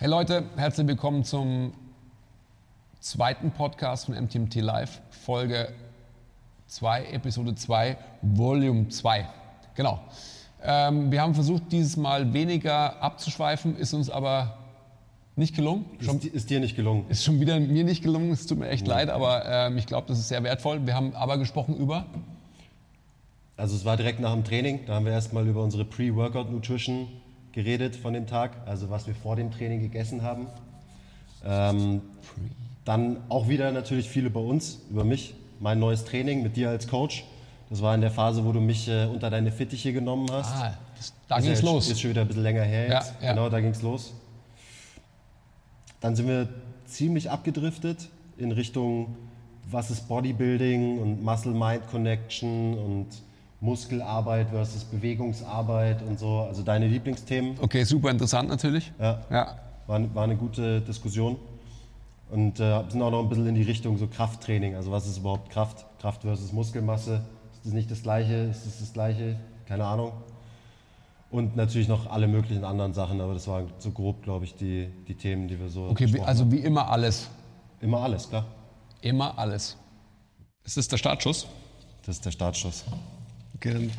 Hey Leute, herzlich willkommen zum zweiten Podcast von MTMT Live, Folge 2, Episode 2, Volume 2. Genau. Ähm, wir haben versucht, dieses Mal weniger abzuschweifen, ist uns aber nicht gelungen. Schon, ist, ist, dir nicht gelungen? Ist schon wieder mir nicht gelungen, es tut mir echt ja. leid, aber ähm, ich glaube, das ist sehr wertvoll. Wir haben aber gesprochen über. Also es war direkt nach dem Training, da haben wir erstmal über unsere Pre-Workout Nutrition geredet von dem Tag, also was wir vor dem Training gegessen haben. Ähm, dann auch wieder natürlich viel über uns, über mich, mein neues Training mit dir als Coach. Das war in der Phase, wo du mich äh, unter deine Fittiche genommen hast. Ah, das, da ging es los. Ist schon wieder ein bisschen länger her jetzt. Ja, ja. Genau, da ging es los. Dann sind wir ziemlich abgedriftet in Richtung, was ist Bodybuilding und Muscle-Mind-Connection und Muskelarbeit versus Bewegungsarbeit und so, also deine Lieblingsthemen. Okay, super interessant natürlich. Ja, ja. War, war eine gute Diskussion. Und äh, sind auch noch ein bisschen in die Richtung so Krafttraining. Also was ist überhaupt Kraft? Kraft versus Muskelmasse. Ist das nicht das Gleiche? Ist das das Gleiche? Keine Ahnung. Und natürlich noch alle möglichen anderen Sachen, aber das waren so grob, glaube ich, die, die Themen, die wir so. Okay, wie, also wie immer alles. Immer alles, klar. Immer alles. Ist das der Startschuss? Das ist der Startschuss. Dann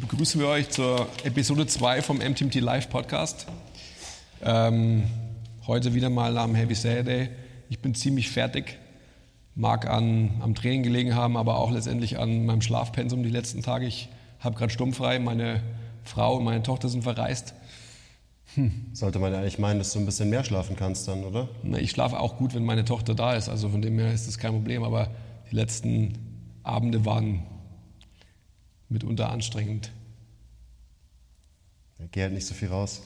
begrüßen wir euch zur Episode 2 vom MTMT Live Podcast. Ähm, heute wieder mal am Heavy Saturday. Ich bin ziemlich fertig, mag an, am Training gelegen haben, aber auch letztendlich an meinem Schlafpensum die letzten Tage. Ich habe gerade sturmfrei, meine Frau und meine Tochter sind verreist. Hm. Sollte man ja eigentlich meinen, dass du ein bisschen mehr schlafen kannst dann, oder? Na, ich schlafe auch gut, wenn meine Tochter da ist, also von dem her ist das kein Problem, aber die letzten Abende waren mitunter anstrengend. Ja, geh halt nicht so viel raus.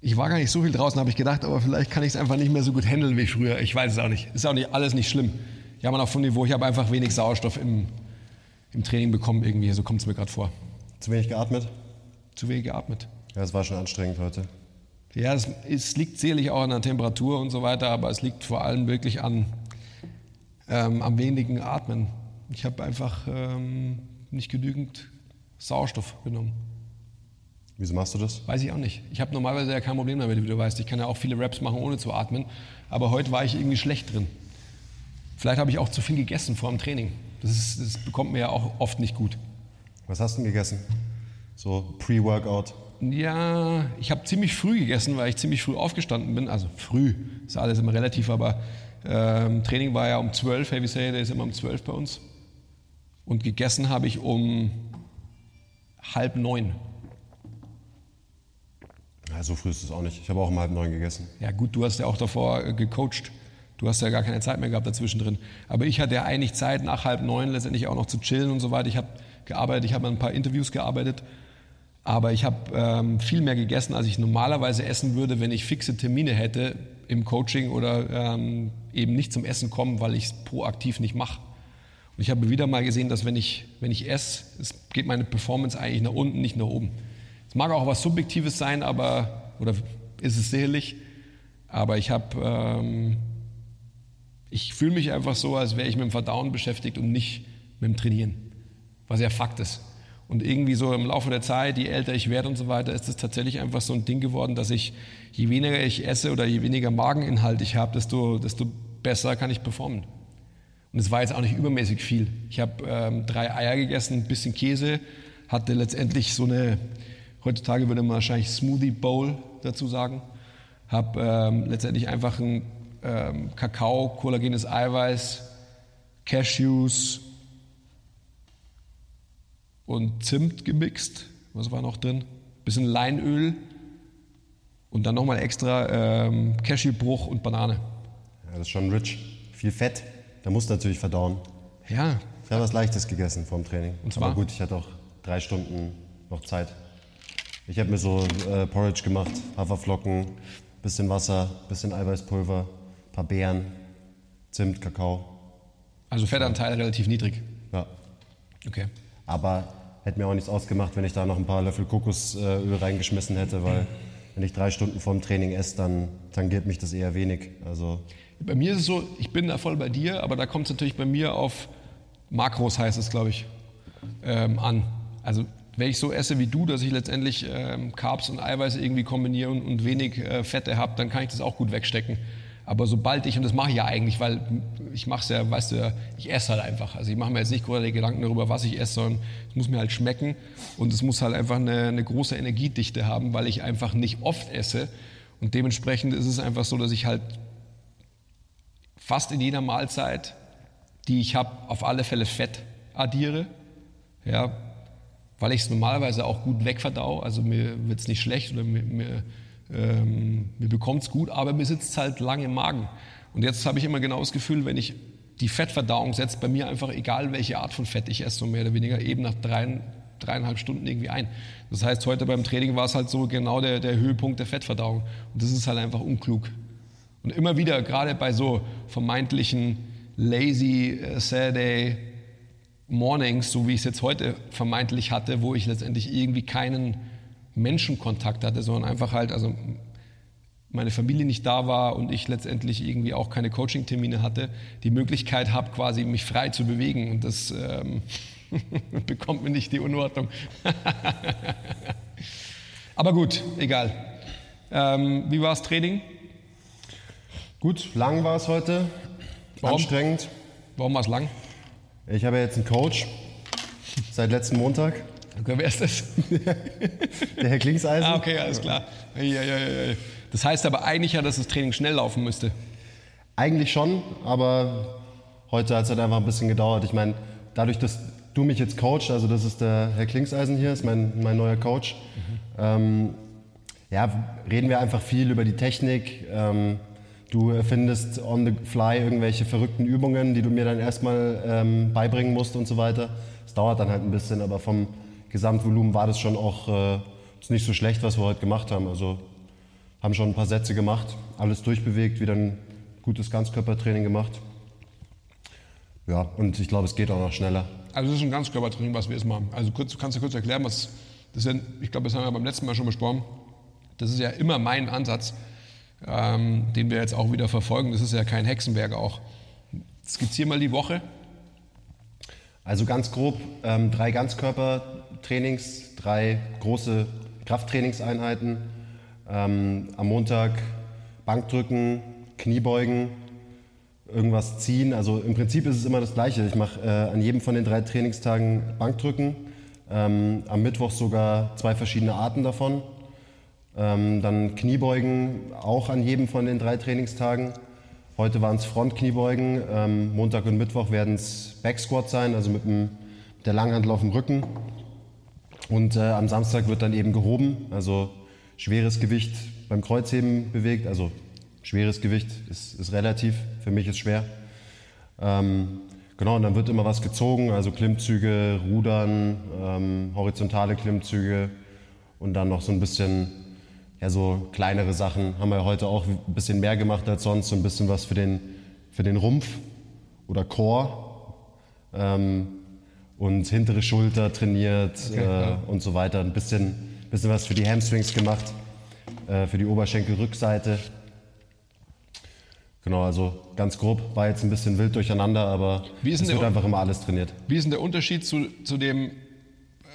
Ich war gar nicht so viel draußen, habe ich gedacht, aber vielleicht kann ich es einfach nicht mehr so gut handeln wie früher. Ich weiß es auch nicht. Ist auch nicht alles nicht schlimm. Ja, man auf dem Niveau. Ich habe einfach wenig Sauerstoff im, im Training bekommen irgendwie. So kommt es mir gerade vor. Zu wenig geatmet? Zu wenig geatmet. Ja, es war schon anstrengend heute. Ja, es, es, liegt sicherlich auch an der Temperatur und so weiter, aber es liegt vor allem wirklich an ähm, am wenigen Atmen. Ich habe einfach ähm, nicht genügend Sauerstoff genommen. Wieso machst du das? Weiß ich auch nicht. Ich habe normalerweise ja kein Problem damit, wie du weißt. Ich kann ja auch viele Raps machen, ohne zu atmen. Aber heute war ich irgendwie schlecht drin. Vielleicht habe ich auch zu viel gegessen vor dem Training. Das, ist, das bekommt mir ja auch oft nicht gut. Was hast du denn gegessen? So Pre-Workout? Ja, ich habe ziemlich früh gegessen, weil ich ziemlich früh aufgestanden bin. Also früh, ist alles immer relativ, aber ähm, Training war ja um 12, Heavy Say, der ist immer um 12 bei uns. Und gegessen habe ich um halb neun. Ja, so früh ist es auch nicht. Ich habe auch um halb neun gegessen. Ja gut, du hast ja auch davor äh, gecoacht. Du hast ja gar keine Zeit mehr gehabt dazwischen drin. Aber ich hatte ja eigentlich Zeit, nach halb neun letztendlich auch noch zu chillen und so weiter. Ich habe gearbeitet, ich habe an ein paar Interviews gearbeitet. Aber ich habe ähm, viel mehr gegessen, als ich normalerweise essen würde, wenn ich fixe Termine hätte im Coaching oder ähm, eben nicht zum Essen kommen, weil ich es proaktiv nicht mache. Und ich habe wieder mal gesehen, dass wenn ich, wenn ich esse, es geht meine Performance eigentlich nach unten, nicht nach oben. Es mag auch was Subjektives sein, aber, oder ist es sicherlich, aber ich habe, ähm, ich fühle mich einfach so, als wäre ich mit dem Verdauen beschäftigt und nicht mit dem Trainieren, was ja Fakt ist. Und irgendwie so im Laufe der Zeit, je älter ich werde und so weiter, ist es tatsächlich einfach so ein Ding geworden, dass ich, je weniger ich esse oder je weniger Mageninhalt ich habe, desto, desto besser kann ich performen. Und es war jetzt auch nicht übermäßig viel. Ich habe ähm, drei Eier gegessen, ein bisschen Käse, hatte letztendlich so eine, heutzutage würde man wahrscheinlich Smoothie Bowl dazu sagen. Habe ähm, letztendlich einfach ein ähm, Kakao, kollagenes Eiweiß, Cashews und Zimt gemixt. Was war noch drin? Bisschen Leinöl und dann nochmal extra ähm, Cashewbruch und Banane. Ja, das ist schon rich. Viel Fett. Da musst du natürlich verdauen. Ja. Ich habe was Leichtes gegessen vor dem Training. Und zwar? Aber gut, ich hatte auch drei Stunden noch Zeit. Ich habe mir so äh, Porridge gemacht, Haferflocken, bisschen Wasser, bisschen Eiweißpulver, paar Beeren, Zimt, Kakao. Also Fettanteil relativ niedrig. Ja. Okay. Aber hätte mir auch nichts ausgemacht, wenn ich da noch ein paar Löffel Kokosöl reingeschmissen hätte, weil wenn ich drei Stunden vorm Training esse, dann tangiert mich das eher wenig. Also bei mir ist es so, ich bin da voll bei dir, aber da kommt es natürlich bei mir auf Makros, heißt es, glaube ich, ähm, an. Also wenn ich so esse wie du, dass ich letztendlich ähm, Carbs und Eiweiße irgendwie kombiniere und, und wenig äh, Fette habe, dann kann ich das auch gut wegstecken. Aber sobald ich, und das mache ich ja eigentlich, weil ich mache es ja, weißt du ich esse halt einfach. Also ich mache mir jetzt nicht große Gedanken darüber, was ich esse, sondern es muss mir halt schmecken und es muss halt einfach eine, eine große Energiedichte haben, weil ich einfach nicht oft esse. Und dementsprechend ist es einfach so, dass ich halt fast in jeder Mahlzeit, die ich habe, auf alle Fälle Fett addiere. Ja, weil ich es normalerweise auch gut wegverdau. Also mir wird es nicht schlecht oder mir, mir ähm, mir bekommt es gut, aber mir sitzt halt lang im Magen. Und jetzt habe ich immer genau das Gefühl, wenn ich die Fettverdauung setzt bei mir einfach, egal welche Art von Fett ich esse, so mehr oder weniger eben nach drei, dreieinhalb Stunden irgendwie ein. Das heißt, heute beim Training war es halt so genau der, der Höhepunkt der Fettverdauung. Und das ist halt einfach unklug. Und immer wieder, gerade bei so vermeintlichen lazy uh, Saturday Mornings, so wie ich es jetzt heute vermeintlich hatte, wo ich letztendlich irgendwie keinen Menschenkontakt hatte, sondern einfach halt, also meine Familie nicht da war und ich letztendlich irgendwie auch keine Coaching-Termine hatte, die Möglichkeit habe, quasi mich frei zu bewegen. Und das ähm, bekommt mir nicht die Unordnung. Aber gut, egal. Ähm, wie war das Training? Gut, lang war es heute. Warum? Anstrengend. Warum war es lang? Ich habe jetzt einen Coach seit letzten Montag. Okay, wer ist das? Der Herr Klingseisen. Ah, okay, alles klar. Das heißt aber eigentlich ja, dass das Training schnell laufen müsste. Eigentlich schon, aber heute hat es halt einfach ein bisschen gedauert. Ich meine, dadurch, dass du mich jetzt coachst, also das ist der Herr Klingseisen hier, ist mein, mein neuer Coach, mhm. ähm, ja, reden wir einfach viel über die Technik. Ähm, du erfindest on the fly irgendwelche verrückten Übungen, die du mir dann erstmal ähm, beibringen musst und so weiter. Es dauert dann halt ein bisschen, aber vom Gesamtvolumen war das schon auch äh, nicht so schlecht, was wir heute gemacht haben. Also haben schon ein paar Sätze gemacht, alles durchbewegt, wieder ein gutes Ganzkörpertraining gemacht. Ja, und ich glaube, es geht auch noch schneller. Also es ist ein Ganzkörpertraining, was wir jetzt machen. Also kurz, kannst du kurz erklären, was das ist? Ich glaube, das haben wir beim letzten Mal schon besprochen. Das ist ja immer mein Ansatz, ähm, den wir jetzt auch wieder verfolgen. Das ist ja kein Hexenwerk auch. Skizzier mal die Woche also ganz grob ähm, drei Ganzkörpertrainings, drei große Krafttrainingseinheiten. Ähm, am Montag Bankdrücken, Kniebeugen, irgendwas ziehen. Also im Prinzip ist es immer das Gleiche. Ich mache äh, an jedem von den drei Trainingstagen Bankdrücken. Ähm, am Mittwoch sogar zwei verschiedene Arten davon. Ähm, dann Kniebeugen auch an jedem von den drei Trainingstagen. Heute waren es Frontkniebeugen, ähm, Montag und Mittwoch werden es Backsquat sein, also mit, dem, mit der Langhandel auf dem Rücken. Und äh, am Samstag wird dann eben gehoben, also schweres Gewicht beim Kreuzheben bewegt. Also schweres Gewicht ist, ist relativ, für mich ist schwer. Ähm, genau, und dann wird immer was gezogen, also Klimmzüge, Rudern, ähm, horizontale Klimmzüge und dann noch so ein bisschen ja, so kleinere Sachen haben wir heute auch ein bisschen mehr gemacht als sonst, so ein bisschen was für den, für den Rumpf oder Core ähm, und hintere Schulter trainiert okay, äh, ja. und so weiter. Ein bisschen, bisschen was für die Hamstrings gemacht, äh, für die Oberschenkelrückseite. Genau, also ganz grob war jetzt ein bisschen wild durcheinander, aber es wird einfach immer alles trainiert. Wie ist denn der Unterschied zu, zu dem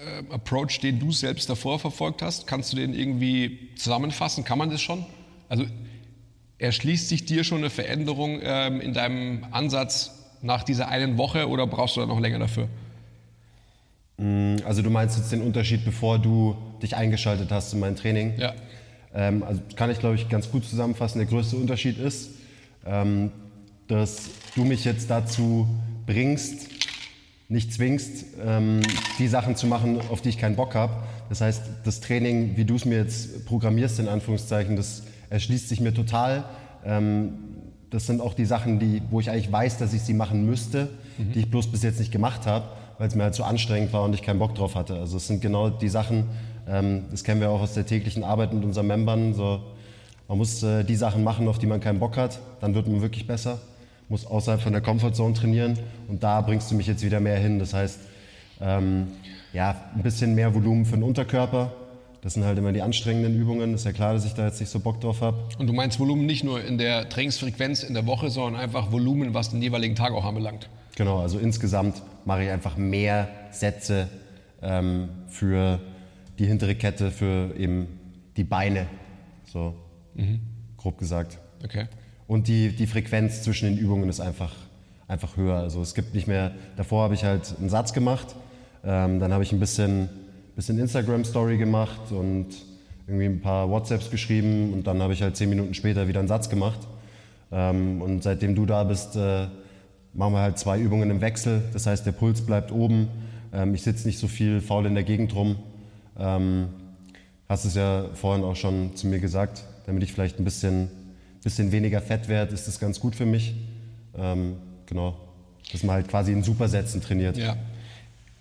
äh, Approach, den du selbst davor verfolgt hast? Kannst du den irgendwie zusammenfassen? Kann man das schon? Also erschließt sich dir schon eine Veränderung ähm, in deinem Ansatz nach dieser einen Woche oder brauchst du da noch länger dafür? Mm, also du meinst jetzt den Unterschied, bevor du dich eingeschaltet hast in mein Training? Ja. Ähm, also kann ich, glaube ich, ganz gut zusammenfassen. Der größte Unterschied ist, ähm, dass du mich jetzt dazu bringst, nicht zwingst, ähm, die Sachen zu machen, auf die ich keinen Bock habe. Das heißt, das Training, wie du es mir jetzt programmierst, in Anführungszeichen, das erschließt sich mir total. Ähm, das sind auch die Sachen, die, wo ich eigentlich weiß, dass ich sie machen müsste, mhm. die ich bloß bis jetzt nicht gemacht habe, weil es mir halt zu so anstrengend war und ich keinen Bock drauf hatte. Also es sind genau die Sachen, ähm, das kennen wir auch aus der täglichen Arbeit mit unseren Membern. So, man muss äh, die Sachen machen, auf die man keinen Bock hat, dann wird man wirklich besser muss außerhalb von der Comfortzone trainieren und da bringst du mich jetzt wieder mehr hin. Das heißt, ähm, ja, ein bisschen mehr Volumen für den Unterkörper. Das sind halt immer die anstrengenden Übungen. Ist ja klar, dass ich da jetzt nicht so Bock drauf habe. Und du meinst Volumen nicht nur in der Trainingsfrequenz in der Woche, sondern einfach Volumen, was den jeweiligen Tag auch anbelangt. Genau, also insgesamt mache ich einfach mehr Sätze ähm, für die hintere Kette, für eben die Beine, so mhm. grob gesagt. Okay. Und die, die Frequenz zwischen den Übungen ist einfach, einfach höher. Also es gibt nicht mehr, davor habe ich halt einen Satz gemacht, ähm, dann habe ich ein bisschen, bisschen Instagram-Story gemacht und irgendwie ein paar WhatsApps geschrieben und dann habe ich halt zehn Minuten später wieder einen Satz gemacht. Ähm, und seitdem du da bist, äh, machen wir halt zwei Übungen im Wechsel. Das heißt, der Puls bleibt oben. Ähm, ich sitze nicht so viel faul in der Gegend rum. Ähm, hast es ja vorhin auch schon zu mir gesagt, damit ich vielleicht ein bisschen, bisschen weniger fett werde, ist das ganz gut für mich. Ähm, genau, dass man halt in Supersätzen trainiert. Ja.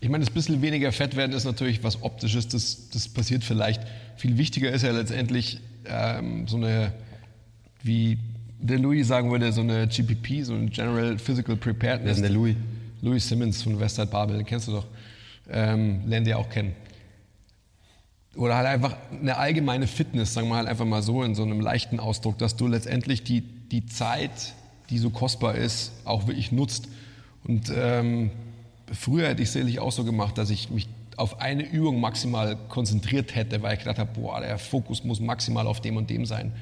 Ich meine, das bisschen weniger fett werden ist natürlich was Optisches, das, das passiert vielleicht. Viel wichtiger ist ja letztendlich ähm, so eine, wie der Louis sagen würde, so eine GPP, so eine General Physical Preparedness. Wer ist der Louis? Louis Simmons von Westside Babel, den kennst du doch. Ähm, lernen die auch kennen oder halt einfach eine allgemeine Fitness, sagen wir halt einfach mal so in so einem leichten Ausdruck, dass du letztendlich die, die Zeit, die so kostbar ist, auch wirklich nutzt. Und ähm, früher hätte ich es sicherlich auch so gemacht, dass ich mich auf eine Übung maximal konzentriert hätte, weil ich gedacht habe, boah, der Fokus muss maximal auf dem und dem sein.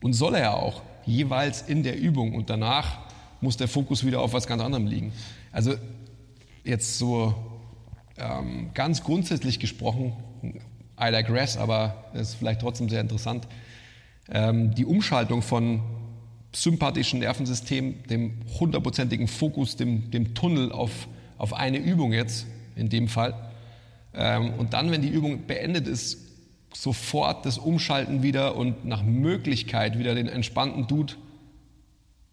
Und soll er ja auch, jeweils in der Übung. Und danach muss der Fokus wieder auf was ganz anderem liegen. Also jetzt so ähm, ganz grundsätzlich gesprochen, I digress, aber ist vielleicht trotzdem sehr interessant. Ähm, die Umschaltung von sympathischen Nervensystem, dem hundertprozentigen Fokus, dem, dem Tunnel auf, auf eine Übung jetzt, in dem Fall. Ähm, und dann, wenn die Übung beendet ist, sofort das Umschalten wieder und nach Möglichkeit wieder den entspannten Dude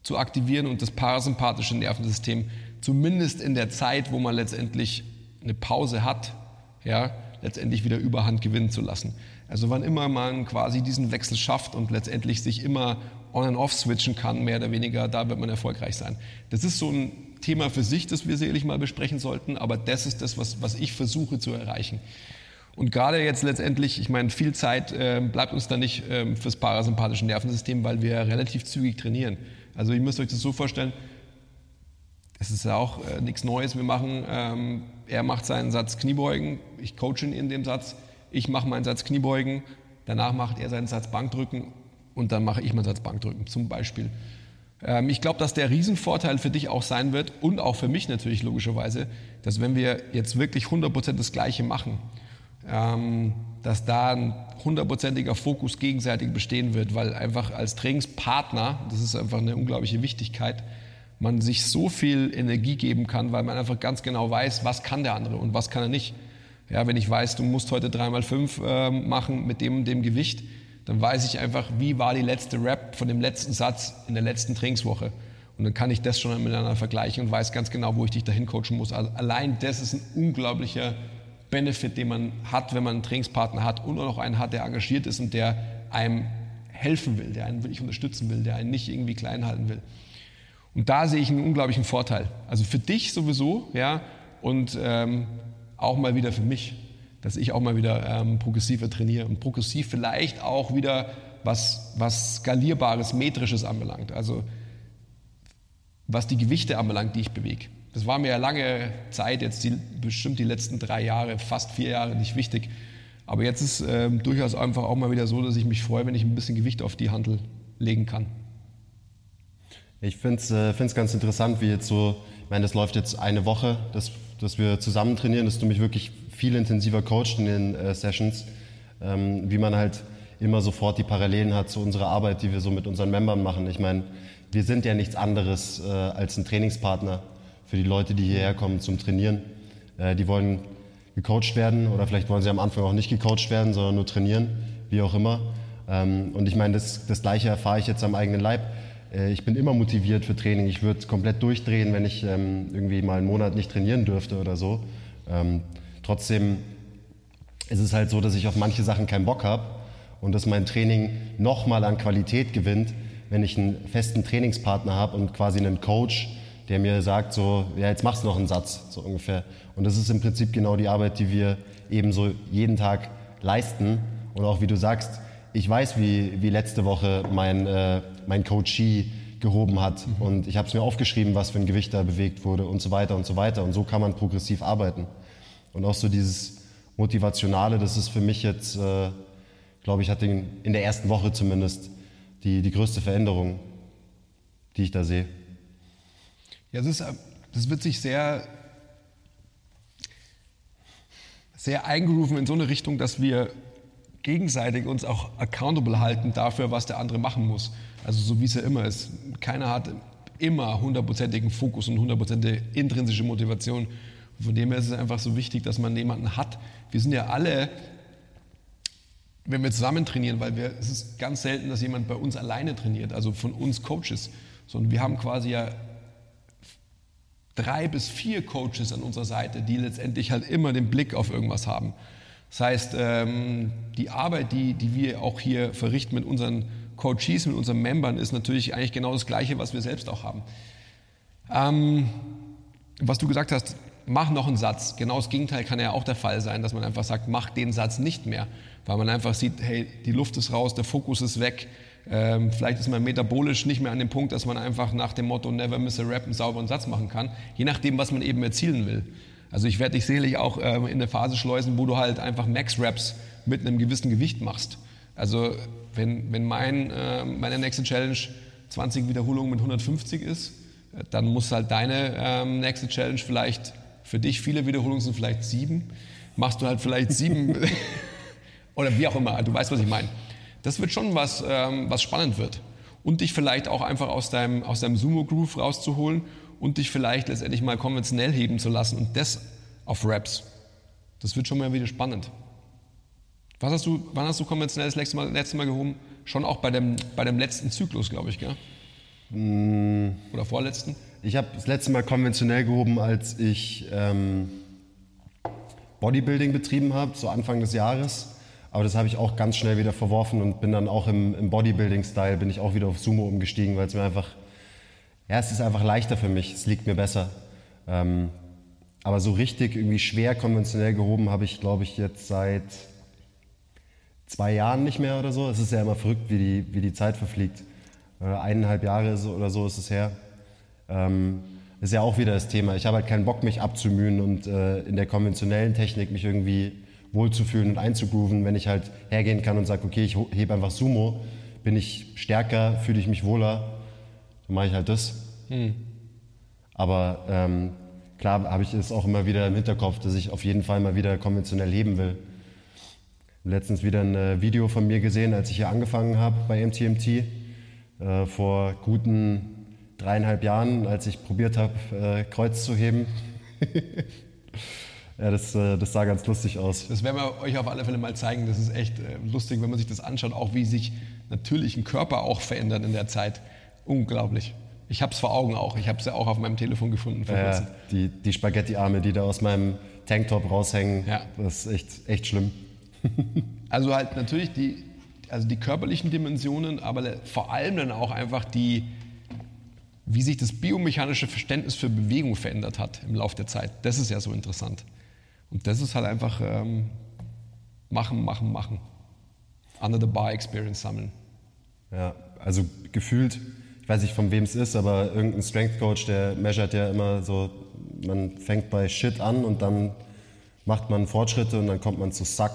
zu aktivieren und das parasympathische Nervensystem, zumindest in der Zeit, wo man letztendlich eine Pause hat, ja, letztendlich wieder Überhand gewinnen zu lassen. Also wann immer man quasi diesen Wechsel schafft und letztendlich sich immer on and off switchen kann, mehr oder weniger, da wird man erfolgreich sein. Das ist so ein Thema für sich, das wir sicherlich mal besprechen sollten, aber das ist das, was, was ich versuche zu erreichen. Und gerade jetzt letztendlich, ich meine, viel Zeit äh, bleibt uns da nicht äh, fürs parasympathische Nervensystem, weil wir relativ zügig trainieren. Also ihr müsst euch das so vorstellen, es ist ja auch äh, nichts Neues. Wir machen, ähm, er macht seinen Satz Kniebeugen, ich coache ihn in dem Satz, ich mache meinen Satz Kniebeugen, danach macht er seinen Satz Bankdrücken und dann mache ich meinen Satz Bankdrücken zum Beispiel. Ähm, ich glaube, dass der Riesenvorteil für dich auch sein wird und auch für mich natürlich logischerweise, dass wenn wir jetzt wirklich 100% das Gleiche machen, ähm, dass da ein hundertprozentiger Fokus gegenseitig bestehen wird, weil einfach als Trainingspartner, das ist einfach eine unglaubliche Wichtigkeit, man sich so viel Energie geben kann, weil man einfach ganz genau weiß, was kann der andere und was kann er nicht. Ja, wenn ich weiß, du musst heute 3x5 äh, machen mit dem und dem Gewicht, dann weiß ich einfach, wie war die letzte Rap von dem letzten Satz in der letzten Trainingswoche. Und dann kann ich das schon miteinander vergleichen und weiß ganz genau, wo ich dich dahin coachen muss. Also allein das ist ein unglaublicher Benefit, den man hat, wenn man einen Trainingspartner hat und auch noch einen hat, der engagiert ist und der einem helfen will, der einen wirklich unterstützen will, der einen nicht irgendwie klein halten will. Und da sehe ich einen unglaublichen Vorteil. Also für dich sowieso, ja, und ähm, auch mal wieder für mich, dass ich auch mal wieder ähm, progressiver trainiere und progressiv vielleicht auch wieder was, was skalierbares, metrisches anbelangt. Also was die Gewichte anbelangt, die ich bewege. Das war mir ja lange Zeit, jetzt die, bestimmt die letzten drei Jahre, fast vier Jahre nicht wichtig. Aber jetzt ist ähm, durchaus einfach auch mal wieder so, dass ich mich freue, wenn ich ein bisschen Gewicht auf die Handel legen kann. Ich finde es äh, ganz interessant, wie jetzt so, ich meine, das läuft jetzt eine Woche, dass, dass wir zusammen trainieren, dass du mich wirklich viel intensiver coacht in den äh, Sessions, ähm, wie man halt immer sofort die Parallelen hat zu unserer Arbeit, die wir so mit unseren Membern machen. Ich meine, wir sind ja nichts anderes äh, als ein Trainingspartner für die Leute, die hierher kommen zum Trainieren. Äh, die wollen gecoacht werden oder vielleicht wollen sie am Anfang auch nicht gecoacht werden, sondern nur trainieren, wie auch immer. Ähm, und ich meine, das, das Gleiche erfahre ich jetzt am eigenen Leib. Äh, ich bin immer motiviert für Training. Ich würde komplett durchdrehen, wenn ich ähm, irgendwie mal einen Monat nicht trainieren dürfte oder so. Ähm, trotzdem ist es halt so, dass ich auf manche Sachen keinen Bock habe und dass mein Training nochmal an Qualität gewinnt, wenn ich einen festen Trainingspartner habe und quasi einen Coach, der mir sagt, so, ja, jetzt machst du noch einen Satz, so ungefähr. Und das ist im Prinzip genau die Arbeit, die wir eben so jeden Tag leisten. Und auch wie du sagst, ich weiß, wie, wie letzte Woche mein, äh, mein Coachee gehoben hat mhm. und ich habe es mir aufgeschrieben, was für ein Gewicht da bewegt wurde und so weiter und so weiter. Und so kann man progressiv arbeiten. Und auch so dieses Motivationale, das ist für mich jetzt, äh, glaube ich, hat den, in der ersten Woche zumindest die, die größte Veränderung, die ich da sehe. Ja, das, ist, das wird sich sehr, sehr eingerufen in so eine Richtung, dass wir gegenseitig uns auch accountable halten dafür, was der andere machen muss. Also so wie es ja immer ist. Keiner hat immer hundertprozentigen Fokus und hundertprozentige intrinsische Motivation. Von dem her ist es einfach so wichtig, dass man jemanden hat. Wir sind ja alle, wenn wir zusammen trainieren, weil wir, es ist ganz selten, dass jemand bei uns alleine trainiert, also von uns Coaches, sondern wir haben quasi ja drei bis vier Coaches an unserer Seite, die letztendlich halt immer den Blick auf irgendwas haben. Das heißt, ähm, die Arbeit, die, die wir auch hier verrichten mit unseren Coaches, mit unseren Membern, ist natürlich eigentlich genau das Gleiche, was wir selbst auch haben. Ähm, was du gesagt hast, mach noch einen Satz. Genau das Gegenteil kann ja auch der Fall sein, dass man einfach sagt, mach den Satz nicht mehr, weil man einfach sieht, hey, die Luft ist raus, der Fokus ist weg. Ähm, vielleicht ist man metabolisch nicht mehr an dem Punkt, dass man einfach nach dem Motto Never miss a rap einen sauberen Satz machen kann, je nachdem, was man eben erzielen will. Also ich werde dich sicherlich auch ähm, in eine Phase schleusen, wo du halt einfach Max-Raps mit einem gewissen Gewicht machst. Also wenn, wenn mein, äh, meine nächste Challenge 20 Wiederholungen mit 150 ist, äh, dann muss halt deine ähm, nächste Challenge vielleicht für dich viele Wiederholungen sind vielleicht sieben. Machst du halt vielleicht sieben oder wie auch immer. Du weißt, was ich meine. Das wird schon was, ähm, was spannend wird. Und dich vielleicht auch einfach aus deinem, aus deinem Sumo-Groove rauszuholen und dich vielleicht letztendlich mal konventionell heben zu lassen und das auf Raps. Das wird schon mal wieder spannend. Was hast du, wann hast du konventionell das letzte Mal, letzte Mal gehoben? Schon auch bei dem, bei dem letzten Zyklus, glaube ich, gell? Mm. Oder vorletzten? Ich habe das letzte Mal konventionell gehoben, als ich ähm, Bodybuilding betrieben habe, so Anfang des Jahres. Aber das habe ich auch ganz schnell wieder verworfen und bin dann auch im, im Bodybuilding-Style, bin ich auch wieder auf Sumo umgestiegen, weil es mir einfach, ja, es ist einfach leichter für mich, es liegt mir besser. Ähm, aber so richtig irgendwie schwer konventionell gehoben habe ich, glaube ich, jetzt seit zwei Jahren nicht mehr oder so. Es ist ja immer verrückt, wie die, wie die Zeit verfliegt. Äh, eineinhalb Jahre oder so ist es her. Ähm, ist ja auch wieder das Thema. Ich habe halt keinen Bock, mich abzumühen und äh, in der konventionellen Technik mich irgendwie wohlzufühlen und einzugrooven, wenn ich halt hergehen kann und sage, okay, ich hebe einfach Sumo, bin ich stärker, fühle ich mich wohler, dann mache ich halt das. Hm. Aber ähm, klar habe ich es auch immer wieder im Hinterkopf, dass ich auf jeden Fall mal wieder konventionell leben will letztens wieder ein äh, Video von mir gesehen, als ich hier angefangen habe bei MTMT, äh, vor guten dreieinhalb Jahren, als ich probiert habe, äh, Kreuz zu heben. ja, das, äh, das sah ganz lustig aus. Das werden wir euch auf alle Fälle mal zeigen. Das ist echt äh, lustig, wenn man sich das anschaut, auch wie sich natürlich ein Körper auch verändert in der Zeit. Unglaublich. Ich habe es vor Augen auch. Ich habe es ja auch auf meinem Telefon gefunden. Ja, die, die Spaghetti-Arme, die da aus meinem Tanktop raushängen, ja. das ist echt, echt schlimm. also halt natürlich die, also die körperlichen Dimensionen, aber vor allem dann auch einfach die, wie sich das biomechanische Verständnis für Bewegung verändert hat im Laufe der Zeit. Das ist ja so interessant. Und das ist halt einfach ähm, machen, machen, machen. Under the bar Experience sammeln. Ja, also gefühlt, ich weiß nicht von wem es ist, aber irgendein Strength Coach, der measuret ja immer so, man fängt bei Shit an und dann macht man Fortschritte und dann kommt man zu Suck.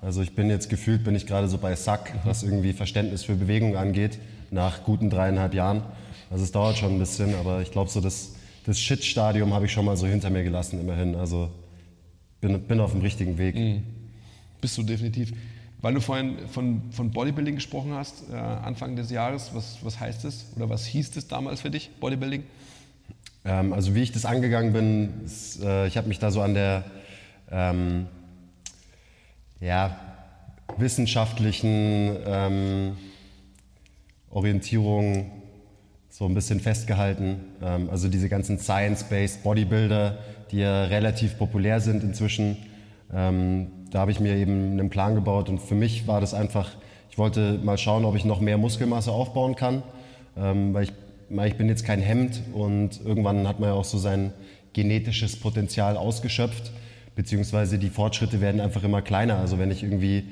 Also ich bin jetzt gefühlt, bin ich gerade so bei Sack, was irgendwie Verständnis für Bewegung angeht, nach guten dreieinhalb Jahren. Also es dauert schon ein bisschen, aber ich glaube so das, das Shit-Stadium habe ich schon mal so hinter mir gelassen immerhin. Also bin, bin auf dem richtigen Weg. Mhm. Bist du definitiv. Weil du vorhin von, von Bodybuilding gesprochen hast, äh, Anfang des Jahres, was, was heißt das oder was hieß das damals für dich, Bodybuilding? Ähm, also wie ich das angegangen bin, ist, äh, ich habe mich da so an der... Ähm, ja, wissenschaftlichen ähm, Orientierung so ein bisschen festgehalten. Ähm, also diese ganzen Science-Based Bodybuilder, die ja relativ populär sind inzwischen. Ähm, da habe ich mir eben einen Plan gebaut und für mich war das einfach, ich wollte mal schauen, ob ich noch mehr Muskelmasse aufbauen kann, ähm, weil ich, ich bin jetzt kein Hemd und irgendwann hat man ja auch so sein genetisches Potenzial ausgeschöpft beziehungsweise die Fortschritte werden einfach immer kleiner. Also wenn ich irgendwie,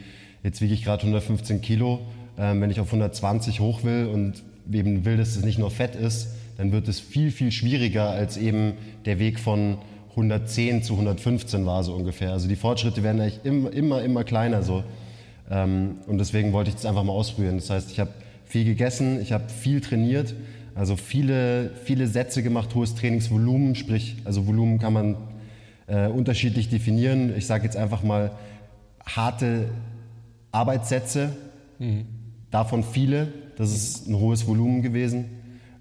jetzt wiege ich gerade 115 Kilo, äh, wenn ich auf 120 hoch will und eben will, dass es nicht nur Fett ist, dann wird es viel, viel schwieriger als eben der Weg von 110 zu 115 war so ungefähr. Also die Fortschritte werden eigentlich immer, immer, immer kleiner so. Ähm, und deswegen wollte ich das einfach mal ausprobieren. Das heißt, ich habe viel gegessen, ich habe viel trainiert, also viele, viele Sätze gemacht, hohes Trainingsvolumen, sprich, also Volumen kann man äh, unterschiedlich definieren. Ich sage jetzt einfach mal harte Arbeitssätze, mhm. davon viele. Das ist ein hohes Volumen gewesen.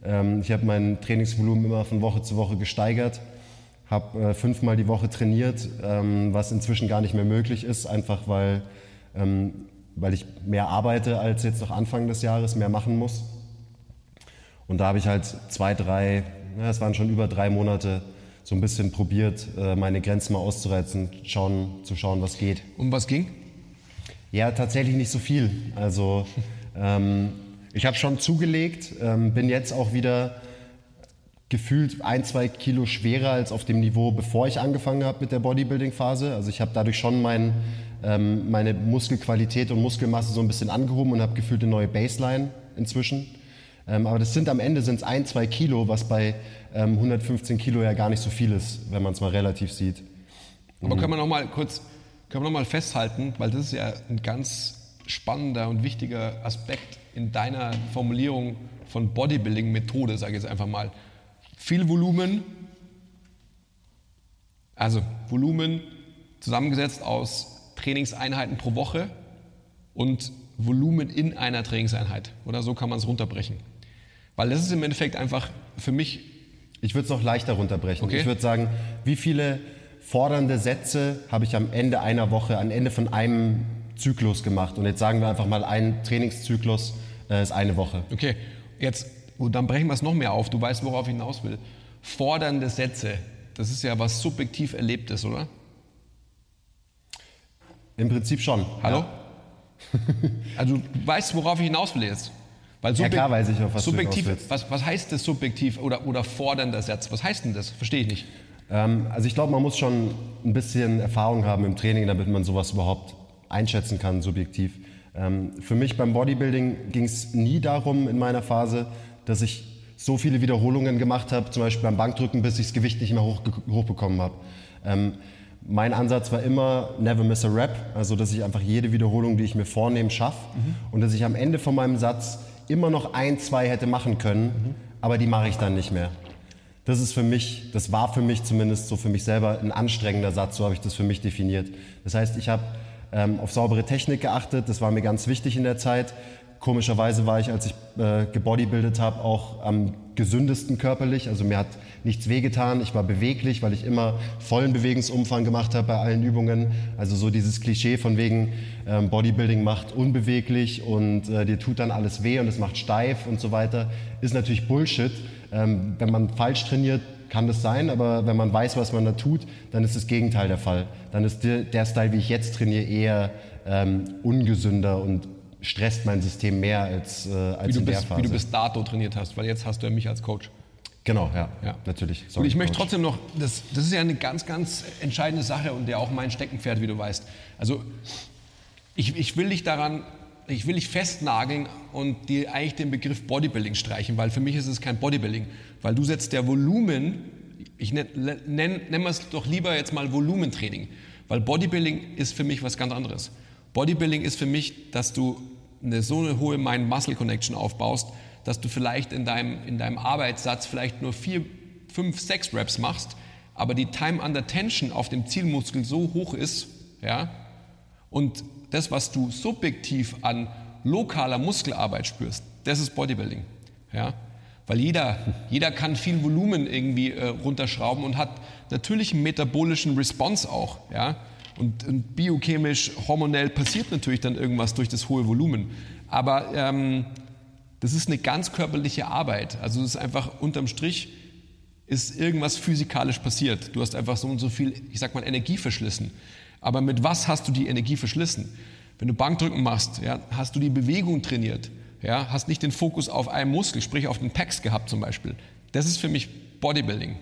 Ähm, ich habe mein Trainingsvolumen immer von Woche zu Woche gesteigert, habe äh, fünfmal die Woche trainiert, ähm, was inzwischen gar nicht mehr möglich ist, einfach weil, ähm, weil ich mehr arbeite als jetzt noch Anfang des Jahres, mehr machen muss. Und da habe ich halt zwei, drei, es waren schon über drei Monate, so ein bisschen probiert, äh, meine Grenzen mal auszureizen, schauen, zu schauen, was geht. Um was ging? Ja, tatsächlich nicht so viel. Also ähm, ich habe schon zugelegt, ähm, bin jetzt auch wieder gefühlt ein, zwei Kilo schwerer als auf dem Niveau, bevor ich angefangen habe mit der Bodybuilding-Phase. Also ich habe dadurch schon mein, ähm, meine Muskelqualität und Muskelmasse so ein bisschen angehoben und habe gefühlt eine neue Baseline inzwischen. Ähm, aber das sind am Ende sind es ein, zwei Kilo, was bei ähm, 115 Kilo ja gar nicht so viel ist, wenn man es mal relativ sieht. Aber mhm. können wir noch mal kurz, können wir noch mal festhalten, weil das ist ja ein ganz spannender und wichtiger Aspekt in deiner Formulierung von Bodybuilding-Methode, sage ich jetzt einfach mal. Viel Volumen, also Volumen zusammengesetzt aus Trainingseinheiten pro Woche und Volumen in einer Trainingseinheit. Oder so kann man es runterbrechen. Weil das ist im Endeffekt einfach für mich. Ich würde es noch leichter runterbrechen. Okay. Ich würde sagen, wie viele fordernde Sätze habe ich am Ende einer Woche, am Ende von einem Zyklus gemacht? Und jetzt sagen wir einfach mal, ein Trainingszyklus äh, ist eine Woche. Okay, jetzt, gut, dann brechen wir es noch mehr auf. Du weißt, worauf ich hinaus will. Fordernde Sätze, das ist ja was subjektiv Erlebtes, oder? Im Prinzip schon. Hallo? Ja. also du weißt, worauf ich hinaus will jetzt. Weil ja klar weiß ich, auf was subjektiv, du was, was heißt das subjektiv oder, oder fordernder Satz? Was heißt denn das? Verstehe ich nicht. Ähm, also ich glaube, man muss schon ein bisschen Erfahrung haben im Training, damit man sowas überhaupt einschätzen kann, subjektiv. Ähm, für mich beim Bodybuilding ging es nie darum in meiner Phase, dass ich so viele Wiederholungen gemacht habe, zum Beispiel beim Bankdrücken, bis ich das Gewicht nicht mehr hoch, hochbekommen habe. Ähm, mein Ansatz war immer never miss a rep, also dass ich einfach jede Wiederholung, die ich mir vornehme, schaffe mhm. und dass ich am Ende von meinem Satz immer noch ein, zwei hätte machen können, mhm. aber die mache ich dann nicht mehr. Das ist für mich, das war für mich zumindest so für mich selber ein anstrengender Satz, so habe ich das für mich definiert. Das heißt, ich habe ähm, auf saubere Technik geachtet, das war mir ganz wichtig in der Zeit. Komischerweise war ich, als ich äh, gebodybuildet habe, auch am gesündesten körperlich. Also mir hat nichts wehgetan. Ich war beweglich, weil ich immer vollen Bewegungsumfang gemacht habe bei allen Übungen. Also so dieses Klischee von wegen ähm, Bodybuilding macht unbeweglich und äh, dir tut dann alles weh und es macht steif und so weiter, ist natürlich Bullshit. Ähm, wenn man falsch trainiert, kann das sein, aber wenn man weiß, was man da tut, dann ist das Gegenteil der Fall. Dann ist der, der Style, wie ich jetzt trainiere, eher ähm, ungesünder und stresst mein System mehr als, äh, als in bis, der Phase. Wie du bis dato trainiert hast, weil jetzt hast du ja mich als Coach. Genau, ja, ja. natürlich. Sorry, und ich möchte trotzdem noch, das, das ist ja eine ganz, ganz entscheidende Sache und der auch mein Steckenpferd, wie du weißt. Also ich, ich will dich daran, ich will dich festnageln und dir eigentlich den Begriff Bodybuilding streichen, weil für mich ist es kein Bodybuilding, weil du setzt der Volumen, ich nenne nenn, nenn es doch lieber jetzt mal Volumentraining, weil Bodybuilding ist für mich was ganz anderes. Bodybuilding ist für mich, dass du eine, so eine hohe Mind-Muscle-Connection aufbaust, dass du vielleicht in deinem, in deinem Arbeitssatz vielleicht nur vier, fünf, sechs Reps machst, aber die Time under Tension auf dem Zielmuskel so hoch ist, ja, und das, was du subjektiv an lokaler Muskelarbeit spürst, das ist Bodybuilding, ja. Weil jeder, jeder kann viel Volumen irgendwie äh, runterschrauben und hat natürlich einen metabolischen Response auch, ja. Und, und, biochemisch, hormonell passiert natürlich dann irgendwas durch das hohe Volumen. Aber ähm, das ist eine ganz körperliche Arbeit. Also es ist einfach unterm Strich ist irgendwas physikalisch passiert. Du hast einfach so und so viel, ich sag mal, Energie verschlissen. Aber mit was hast du die Energie verschlissen? Wenn du Bankdrücken machst, ja, hast du die Bewegung trainiert, ja, hast nicht den Fokus auf einen Muskel, sprich auf den Pecs gehabt zum Beispiel. Das ist für mich Bodybuilding.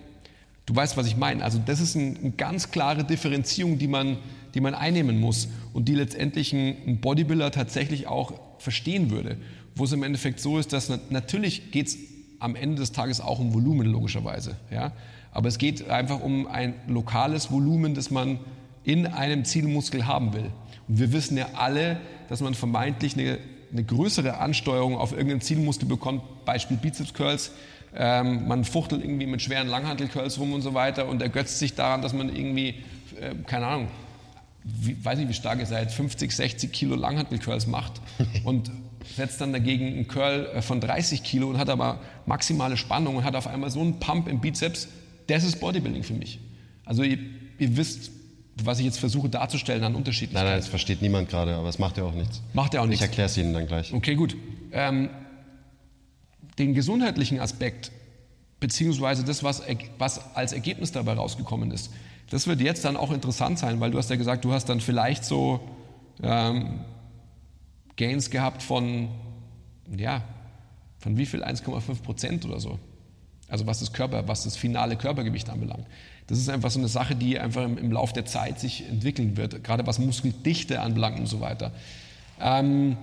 Du weißt, was ich meine. Also das ist ein, eine ganz klare Differenzierung, die man, die man einnehmen muss und die letztendlich ein, ein Bodybuilder tatsächlich auch verstehen würde. Wo es im Endeffekt so ist, dass natürlich geht es am Ende des Tages auch um Volumen logischerweise. Ja? Aber es geht einfach um ein lokales Volumen, das man in einem Zielmuskel haben will. Und wir wissen ja alle, dass man vermeintlich eine, eine größere Ansteuerung auf irgendeinen Zielmuskel bekommt, Beispiel Bizeps Curls. Ähm, man fuchtelt irgendwie mit schweren Langhantel-Curls rum und so weiter und ergötzt sich daran, dass man irgendwie, äh, keine Ahnung, wie, weiß nicht, wie stark ihr seid, 50, 60 Kilo Langhantel-Curls macht und setzt dann dagegen einen Curl äh, von 30 Kilo und hat aber maximale Spannung und hat auf einmal so einen Pump im Bizeps, das ist Bodybuilding für mich. Also ihr, ihr wisst, was ich jetzt versuche darzustellen an Unterschieden. Nein, nein, das versteht niemand gerade, aber es macht ja auch nichts. Macht ja auch nichts. Ich erkläre es Ihnen dann gleich. Okay, gut. Ähm, den gesundheitlichen Aspekt, beziehungsweise das, was, was als Ergebnis dabei rausgekommen ist, das wird jetzt dann auch interessant sein, weil du hast ja gesagt, du hast dann vielleicht so ähm, Gains gehabt von, ja, von wie viel? 1,5 Prozent oder so. Also was das Körper, was das finale Körpergewicht anbelangt. Das ist einfach so eine Sache, die einfach im, im Lauf der Zeit sich entwickeln wird, gerade was Muskeldichte anbelangt und so weiter. Ähm,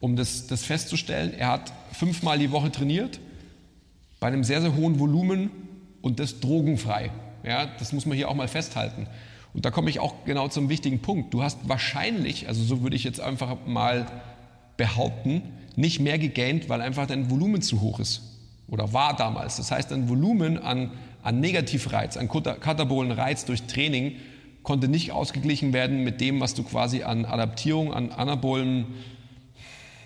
um das, das festzustellen, er hat fünfmal die Woche trainiert, bei einem sehr, sehr hohen Volumen und das drogenfrei. Ja, das muss man hier auch mal festhalten. Und da komme ich auch genau zum wichtigen Punkt. Du hast wahrscheinlich, also so würde ich jetzt einfach mal behaupten, nicht mehr gegaint, weil einfach dein Volumen zu hoch ist. Oder war damals. Das heißt, dein Volumen an, an Negativreiz, an katabolen Reiz durch Training konnte nicht ausgeglichen werden mit dem, was du quasi an Adaptierung, an anabolen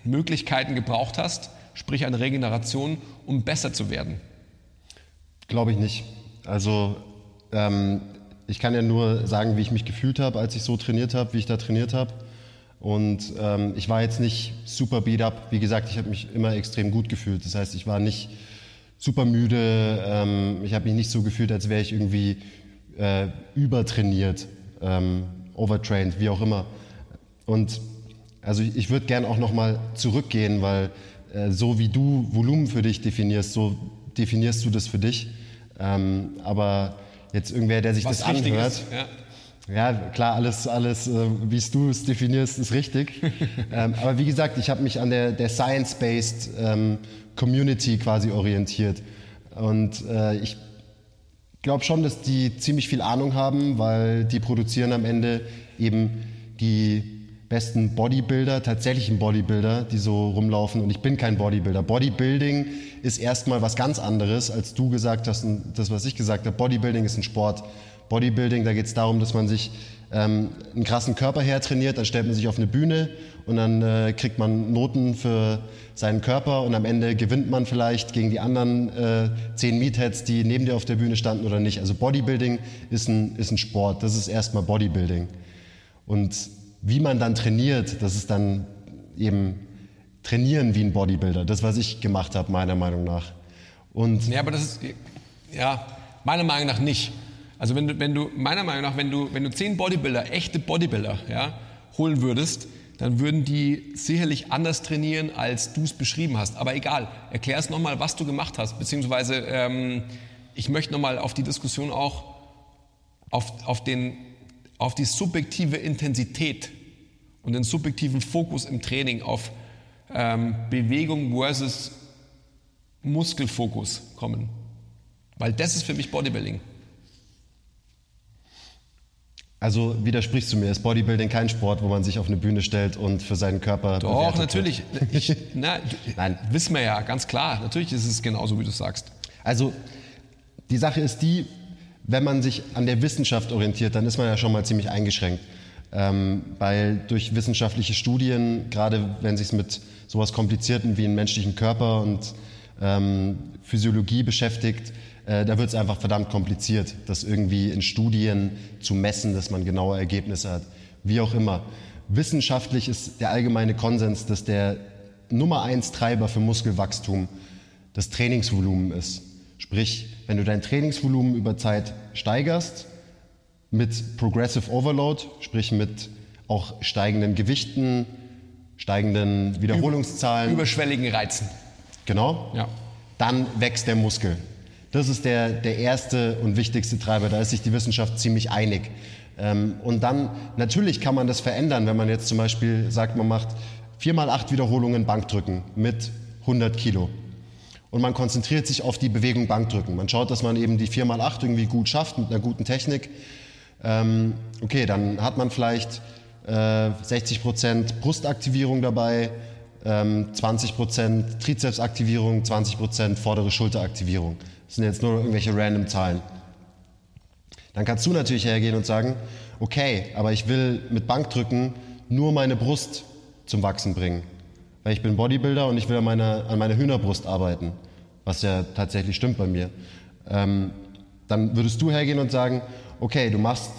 Möglichkeiten gebraucht hast, sprich an Regeneration, um besser zu werden. Glaube ich nicht. Also ähm, ich kann ja nur sagen, wie ich mich gefühlt habe, als ich so trainiert habe, wie ich da trainiert habe. Und ähm, ich war jetzt nicht super beat up. Wie gesagt, ich habe mich immer extrem gut gefühlt. Das heißt, ich war nicht super müde. Ähm, ich habe mich nicht so gefühlt, als wäre ich irgendwie äh, übertrainiert, ähm, overtrained, wie auch immer. Und also ich, ich würde gern auch nochmal zurückgehen, weil äh, so wie du Volumen für dich definierst, so definierst du das für dich. Ähm, aber jetzt irgendwer, der sich Was das anhört. ja. Ja, klar, alles, alles äh, wie du es definierst, ist richtig. ähm, aber wie gesagt, ich habe mich an der, der Science-Based ähm, Community quasi orientiert. Und äh, ich glaube schon, dass die ziemlich viel Ahnung haben, weil die produzieren am Ende eben die besten Bodybuilder, tatsächlichen Bodybuilder, die so rumlaufen. Und ich bin kein Bodybuilder. Bodybuilding ist erstmal was ganz anderes, als du gesagt hast und das, was ich gesagt habe. Bodybuilding ist ein Sport. Bodybuilding, da geht es darum, dass man sich ähm, einen krassen Körper hertrainiert, dann stellt man sich auf eine Bühne und dann äh, kriegt man Noten für seinen Körper und am Ende gewinnt man vielleicht gegen die anderen äh, zehn Meatheads, die neben dir auf der Bühne standen oder nicht. Also Bodybuilding ist ein, ist ein Sport, das ist erstmal Bodybuilding. Und wie man dann trainiert, das ist dann eben trainieren wie ein Bodybuilder. Das, was ich gemacht habe, meiner Meinung nach. Und ja, aber das ist, ja, meiner Meinung nach nicht. Also wenn du, wenn du meiner Meinung nach, wenn du, wenn du zehn Bodybuilder, echte Bodybuilder, ja, holen würdest, dann würden die sicherlich anders trainieren, als du es beschrieben hast. Aber egal, erklär es nochmal, was du gemacht hast, beziehungsweise ähm, ich möchte nochmal auf die Diskussion auch auf, auf den auf die subjektive Intensität und den subjektiven Fokus im Training auf ähm, Bewegung versus Muskelfokus kommen. Weil das ist für mich Bodybuilding. Also widersprichst du mir, ist Bodybuilding kein Sport, wo man sich auf eine Bühne stellt und für seinen Körper Doch, natürlich. Ich, na, Nein. Wissen wir ja, ganz klar. Natürlich ist es genauso, wie du sagst. Also die Sache ist die, wenn man sich an der Wissenschaft orientiert, dann ist man ja schon mal ziemlich eingeschränkt. Ähm, weil durch wissenschaftliche Studien, gerade wenn sich mit sowas Komplizierten wie einem menschlichen Körper und ähm, Physiologie beschäftigt, äh, da wird es einfach verdammt kompliziert, das irgendwie in Studien zu messen, dass man genaue Ergebnisse hat. Wie auch immer. Wissenschaftlich ist der allgemeine Konsens, dass der Nummer eins Treiber für Muskelwachstum das Trainingsvolumen ist. Sprich, wenn du dein Trainingsvolumen über Zeit steigerst, mit Progressive Overload, sprich mit auch steigenden Gewichten, steigenden Wiederholungszahlen. Überschwelligen Reizen. Genau. Ja. Dann wächst der Muskel. Das ist der, der erste und wichtigste Treiber. Da ist sich die Wissenschaft ziemlich einig. Ähm, und dann, natürlich kann man das verändern, wenn man jetzt zum Beispiel sagt, man macht vier mal acht Wiederholungen Bankdrücken mit 100 Kilo. Und man konzentriert sich auf die Bewegung Bankdrücken. Man schaut, dass man eben die 4x8 irgendwie gut schafft mit einer guten Technik. Ähm, okay, dann hat man vielleicht äh, 60% Brustaktivierung dabei, ähm, 20% Trizepsaktivierung, 20% vordere Schulteraktivierung. Das sind jetzt nur irgendwelche random Zahlen. Dann kannst du natürlich hergehen und sagen, okay, aber ich will mit Bankdrücken nur meine Brust zum Wachsen bringen. Weil ich bin Bodybuilder und ich will an meiner, an meiner Hühnerbrust arbeiten, was ja tatsächlich stimmt bei mir. Ähm, dann würdest du hergehen und sagen, okay, du machst,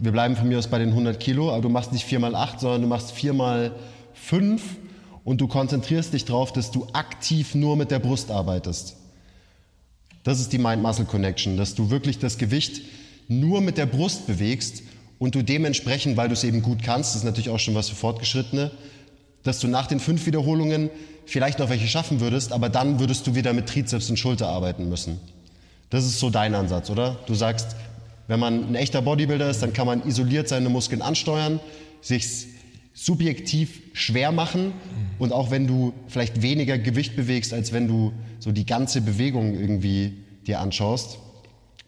wir bleiben von mir aus bei den 100 Kilo, aber du machst nicht 4 mal 8, sondern du machst 4 mal 5 und du konzentrierst dich darauf, dass du aktiv nur mit der Brust arbeitest. Das ist die Mind-Muscle-Connection, dass du wirklich das Gewicht nur mit der Brust bewegst und du dementsprechend, weil du es eben gut kannst, das ist natürlich auch schon was für Fortgeschrittene, dass du nach den fünf Wiederholungen vielleicht noch welche schaffen würdest, aber dann würdest du wieder mit Trizeps und Schulter arbeiten müssen. Das ist so dein Ansatz, oder? Du sagst, wenn man ein echter Bodybuilder ist, dann kann man isoliert seine Muskeln ansteuern, sich subjektiv schwer machen und auch wenn du vielleicht weniger Gewicht bewegst, als wenn du so die ganze Bewegung irgendwie dir anschaust,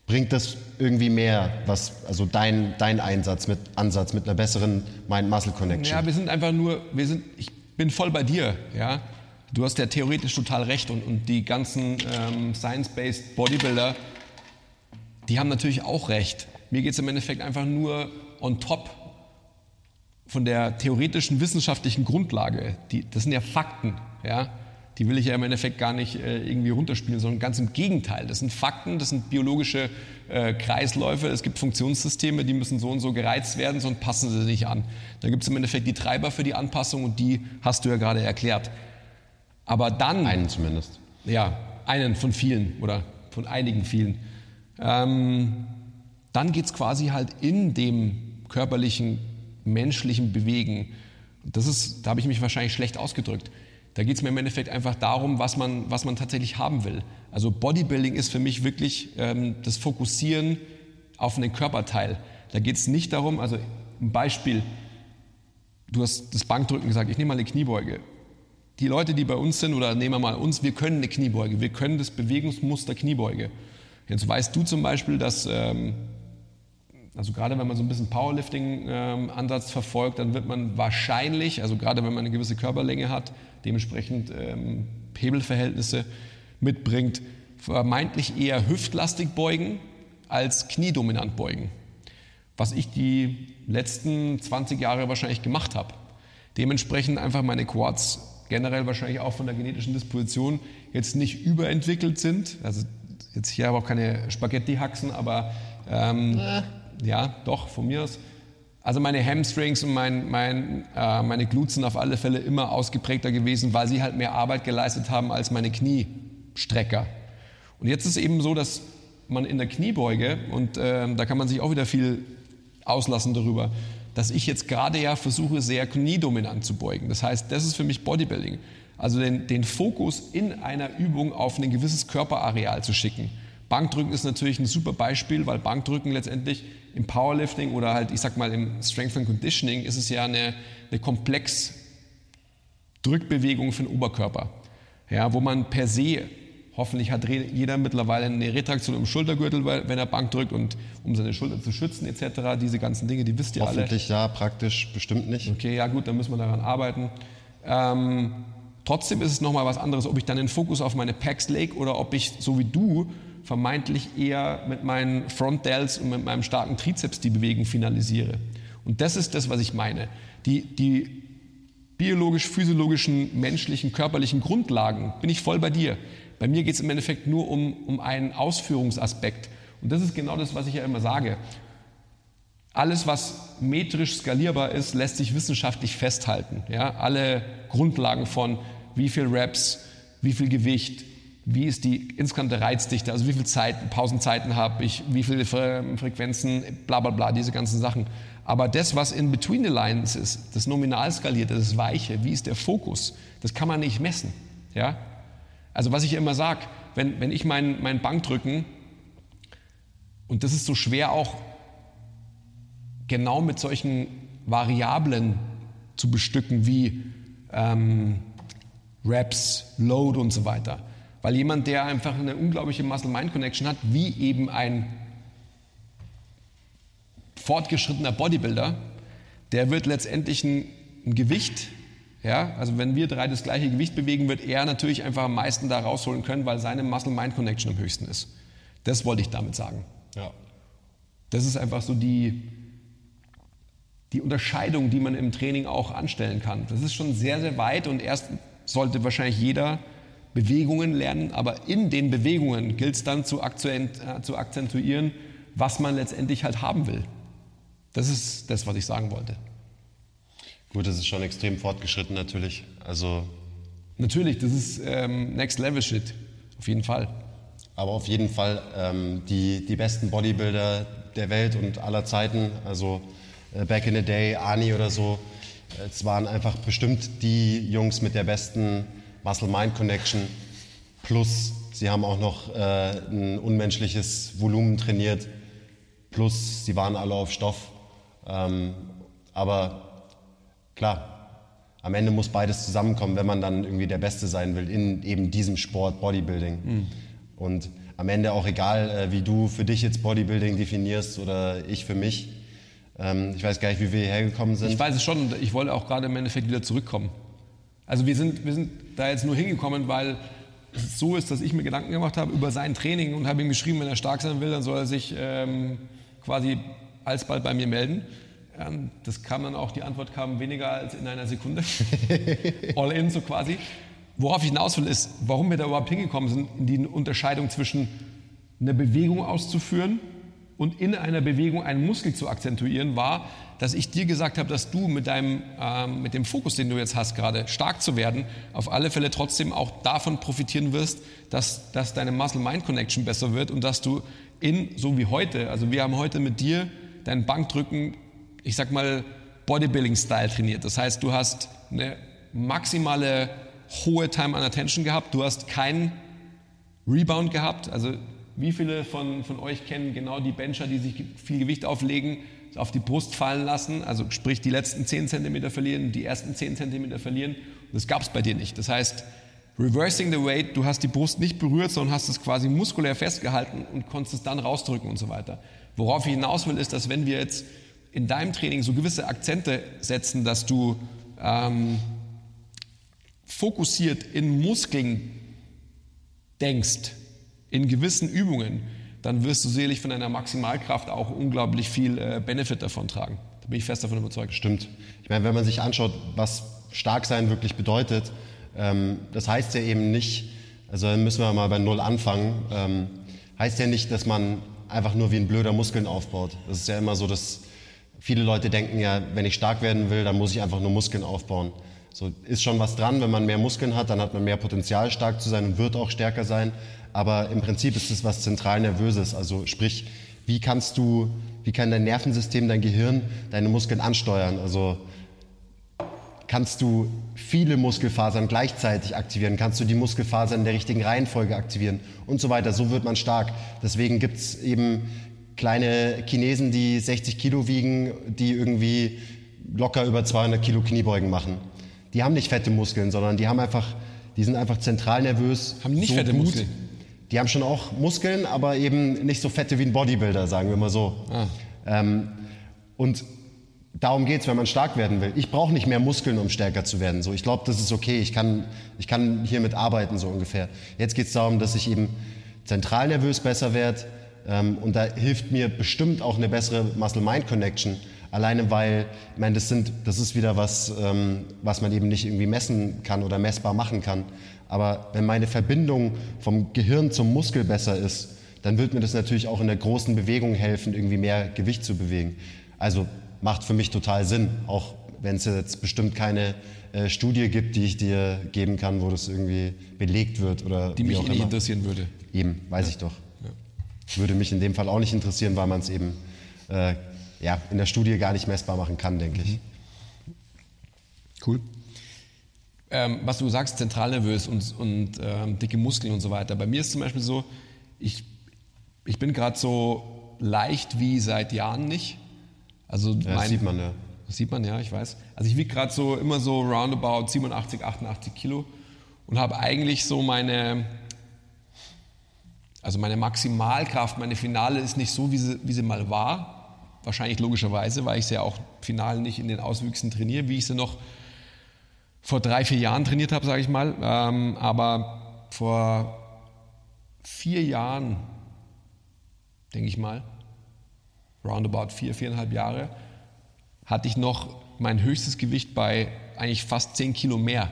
bringt das irgendwie mehr, was, also dein, dein Einsatz mit, Ansatz mit einer besseren Mind-Muscle-Connection? Ja, wir sind einfach nur, wir sind, ich bin voll bei dir, ja. Du hast ja theoretisch total recht und, und die ganzen ähm, Science-Based Bodybuilder, die haben natürlich auch recht. Mir geht es im Endeffekt einfach nur on top von der theoretischen wissenschaftlichen Grundlage. Die, das sind ja Fakten, ja die will ich ja im Endeffekt gar nicht äh, irgendwie runterspielen, sondern ganz im Gegenteil. Das sind Fakten, das sind biologische äh, Kreisläufe, es gibt Funktionssysteme, die müssen so und so gereizt werden, sonst passen sie nicht an. Dann gibt es im Endeffekt die Treiber für die Anpassung und die hast du ja gerade erklärt. Aber dann. Einen zumindest. Ja, einen von vielen oder von einigen vielen. Ähm, dann geht es quasi halt in dem körperlichen, menschlichen Bewegen. Das ist, da habe ich mich wahrscheinlich schlecht ausgedrückt. Da geht es mir im Endeffekt einfach darum, was man, was man tatsächlich haben will. Also Bodybuilding ist für mich wirklich ähm, das Fokussieren auf einen Körperteil. Da geht es nicht darum, also ein Beispiel, du hast das Bankdrücken gesagt, ich nehme mal eine Kniebeuge. Die Leute, die bei uns sind, oder nehmen wir mal uns, wir können eine Kniebeuge, wir können das Bewegungsmuster Kniebeuge. Jetzt weißt du zum Beispiel, dass ähm, also gerade wenn man so ein bisschen Powerlifting-Ansatz ähm, verfolgt, dann wird man wahrscheinlich, also gerade wenn man eine gewisse Körperlänge hat, dementsprechend ähm, Hebelverhältnisse mitbringt, vermeintlich eher hüftlastig beugen als kniedominant beugen. Was ich die letzten 20 Jahre wahrscheinlich gemacht habe. Dementsprechend einfach meine Quads generell wahrscheinlich auch von der genetischen Disposition jetzt nicht überentwickelt sind. Also jetzt hier aber auch keine Spaghetti-Haxen, aber ähm, äh ja, doch, von mir aus. Also meine Hamstrings und mein, mein, äh, meine Glutes sind auf alle Fälle immer ausgeprägter gewesen, weil sie halt mehr Arbeit geleistet haben als meine Kniestrecker. Und jetzt ist eben so, dass man in der Kniebeuge, und äh, da kann man sich auch wieder viel auslassen darüber, dass ich jetzt gerade ja versuche, sehr kniedominant zu beugen. Das heißt, das ist für mich Bodybuilding. Also den, den Fokus in einer Übung auf ein gewisses Körperareal zu schicken. Bankdrücken ist natürlich ein super Beispiel, weil Bankdrücken letztendlich im Powerlifting oder halt, ich sag mal, im Strength and Conditioning ist es ja eine, eine komplex Drückbewegung für den Oberkörper. Ja, wo man per se, hoffentlich hat jeder mittlerweile eine Retraktion im Schultergürtel, wenn er Bank drückt und um seine Schulter zu schützen etc. Diese ganzen Dinge, die wisst ihr hoffentlich alle. Hoffentlich ja, praktisch bestimmt nicht. Okay, ja gut, dann müssen wir daran arbeiten. Ähm, trotzdem ist es nochmal was anderes, ob ich dann den Fokus auf meine Packs lege oder ob ich, so wie du, vermeintlich eher mit meinen Front Delts und mit meinem starken Trizeps die Bewegung finalisiere. Und das ist das, was ich meine. Die, die biologisch-physiologischen, menschlichen, körperlichen Grundlagen bin ich voll bei dir. Bei mir geht es im Endeffekt nur um, um einen Ausführungsaspekt. Und das ist genau das, was ich ja immer sage. Alles, was metrisch skalierbar ist, lässt sich wissenschaftlich festhalten. Ja? Alle Grundlagen von wie viel Reps, wie viel Gewicht, wie ist die insgesamte Reizdichte, also wie viele Zeiten, Pausenzeiten habe ich, wie viele Frequenzen, bla bla bla, diese ganzen Sachen. Aber das, was in between the lines ist, das nominal skalierte, das Weiche, wie ist der Fokus, das kann man nicht messen. Ja? Also was ich immer sage, wenn, wenn ich mein, mein Bankdrücken, und das ist so schwer auch genau mit solchen Variablen zu bestücken wie ähm, Reps, Load und so weiter. Weil jemand, der einfach eine unglaubliche Muscle-Mind-Connection hat, wie eben ein fortgeschrittener Bodybuilder, der wird letztendlich ein, ein Gewicht, ja, also wenn wir drei das gleiche Gewicht bewegen, wird er natürlich einfach am meisten da rausholen können, weil seine Muscle-Mind-Connection am höchsten ist. Das wollte ich damit sagen. Ja. Das ist einfach so die, die Unterscheidung, die man im Training auch anstellen kann. Das ist schon sehr, sehr weit und erst sollte wahrscheinlich jeder Bewegungen lernen, aber in den Bewegungen gilt es dann zu, äh, zu akzentuieren, was man letztendlich halt haben will. Das ist das, was ich sagen wollte. Gut, das ist schon extrem fortgeschritten natürlich. Also Natürlich, das ist ähm, Next Level Shit, auf jeden Fall. Aber auf jeden Fall ähm, die, die besten Bodybuilder der Welt und aller Zeiten, also äh, Back in the Day, Ani oder so, es waren einfach bestimmt die Jungs mit der besten Muscle-Mind-Connection. Plus, sie haben auch noch äh, ein unmenschliches Volumen trainiert. Plus, sie waren alle auf Stoff. Ähm, aber klar, am Ende muss beides zusammenkommen, wenn man dann irgendwie der Beste sein will in eben diesem Sport Bodybuilding. Mhm. Und am Ende auch egal, äh, wie du für dich jetzt Bodybuilding definierst oder ich für mich. Ähm, ich weiß gar nicht, wie wir hierher gekommen sind. Ich weiß es schon, ich wollte auch gerade im Endeffekt wieder zurückkommen. Also wir sind, wir sind da jetzt nur hingekommen, weil es so ist, dass ich mir Gedanken gemacht habe über sein Training und habe ihm geschrieben, wenn er stark sein will, dann soll er sich ähm, quasi alsbald bei mir melden. Ähm, das kam dann auch, die Antwort kam weniger als in einer Sekunde. All in so quasi. Worauf ich hinaus will, ist, warum wir da überhaupt hingekommen sind, in die Unterscheidung zwischen eine Bewegung auszuführen und in einer Bewegung einen Muskel zu akzentuieren, war, dass ich dir gesagt habe, dass du mit, deinem, ähm, mit dem Fokus, den du jetzt hast, gerade stark zu werden, auf alle Fälle trotzdem auch davon profitieren wirst, dass, dass deine Muscle-Mind-Connection besser wird und dass du in, so wie heute, also wir haben heute mit dir deinen Bankdrücken ich sag mal, Bodybuilding-Style trainiert. Das heißt, du hast eine maximale hohe Time on Attention gehabt, du hast keinen Rebound gehabt. Also wie viele von, von euch kennen genau die Bencher, die sich viel Gewicht auflegen, auf die Brust fallen lassen, also sprich die letzten 10 cm verlieren, die ersten 10 cm verlieren. Und das gab es bei dir nicht. Das heißt, reversing the weight, du hast die Brust nicht berührt, sondern hast es quasi muskulär festgehalten und konntest es dann rausdrücken und so weiter. Worauf ich hinaus will, ist, dass wenn wir jetzt in deinem Training so gewisse Akzente setzen, dass du ähm, fokussiert in Muskeln denkst, in gewissen Übungen, dann wirst du selig von deiner Maximalkraft auch unglaublich viel äh, Benefit davon tragen. Da bin ich fest davon überzeugt. Stimmt. Ich meine, wenn man sich anschaut, was stark sein wirklich bedeutet, ähm, das heißt ja eben nicht, also müssen wir mal bei Null anfangen, ähm, heißt ja nicht, dass man einfach nur wie ein blöder Muskeln aufbaut. Das ist ja immer so das Viele Leute denken ja, wenn ich stark werden will, dann muss ich einfach nur Muskeln aufbauen. So ist schon was dran, wenn man mehr Muskeln hat, dann hat man mehr Potenzial, stark zu sein und wird auch stärker sein. Aber im Prinzip ist es was zentral Nervöses. Also sprich, wie kannst du, wie kann dein Nervensystem, dein Gehirn deine Muskeln ansteuern? Also kannst du viele Muskelfasern gleichzeitig aktivieren? Kannst du die Muskelfasern in der richtigen Reihenfolge aktivieren? Und so weiter. So wird man stark. Deswegen gibt es eben kleine Chinesen, die 60 Kilo wiegen, die irgendwie locker über 200 Kilo Kniebeugen machen. Die haben nicht fette Muskeln, sondern die haben einfach, die sind einfach zentral nervös. Haben nicht so fette gut. Muskeln? Die haben schon auch Muskeln, aber eben nicht so fette wie ein Bodybuilder, sagen wir mal so. Ah. Ähm, und darum geht's, wenn man stark werden will. Ich brauche nicht mehr Muskeln, um stärker zu werden. So, ich glaube, das ist okay. Ich kann, ich kann hiermit arbeiten, so ungefähr. Jetzt geht's darum, dass ich eben zentral nervös besser werde, ähm, und da hilft mir bestimmt auch eine bessere Muscle-Mind-Connection. Alleine weil, ich meine, das, sind, das ist wieder was, ähm, was man eben nicht irgendwie messen kann oder messbar machen kann. Aber wenn meine Verbindung vom Gehirn zum Muskel besser ist, dann wird mir das natürlich auch in der großen Bewegung helfen, irgendwie mehr Gewicht zu bewegen. Also macht für mich total Sinn, auch wenn es jetzt bestimmt keine äh, Studie gibt, die ich dir geben kann, wo das irgendwie belegt wird oder die mich eh nicht interessieren würde. Eben, weiß ja. ich doch. Würde mich in dem Fall auch nicht interessieren, weil man es eben äh, ja, in der Studie gar nicht messbar machen kann, denke ich. Cool. Ähm, was du sagst, zentralnervös und, und ähm, dicke Muskeln und so weiter. Bei mir ist zum Beispiel so, ich, ich bin gerade so leicht wie seit Jahren nicht. Also ja, mein, das sieht man ja. Das sieht man ja, ich weiß. Also ich wiege gerade so immer so roundabout 87, 88 Kilo und habe eigentlich so meine Also meine Maximalkraft, meine Finale ist nicht so, wie sie, wie sie mal war. Wahrscheinlich logischerweise, weil ich sie ja auch final nicht in den Auswüchsen trainiere, wie ich sie noch vor drei, vier Jahren trainiert habe, sage ich mal. Ähm, aber vor vier Jahren, denke ich mal, roundabout vier, viereinhalb Jahre, hatte ich noch mein höchstes Gewicht bei eigentlich fast zehn Kilo mehr.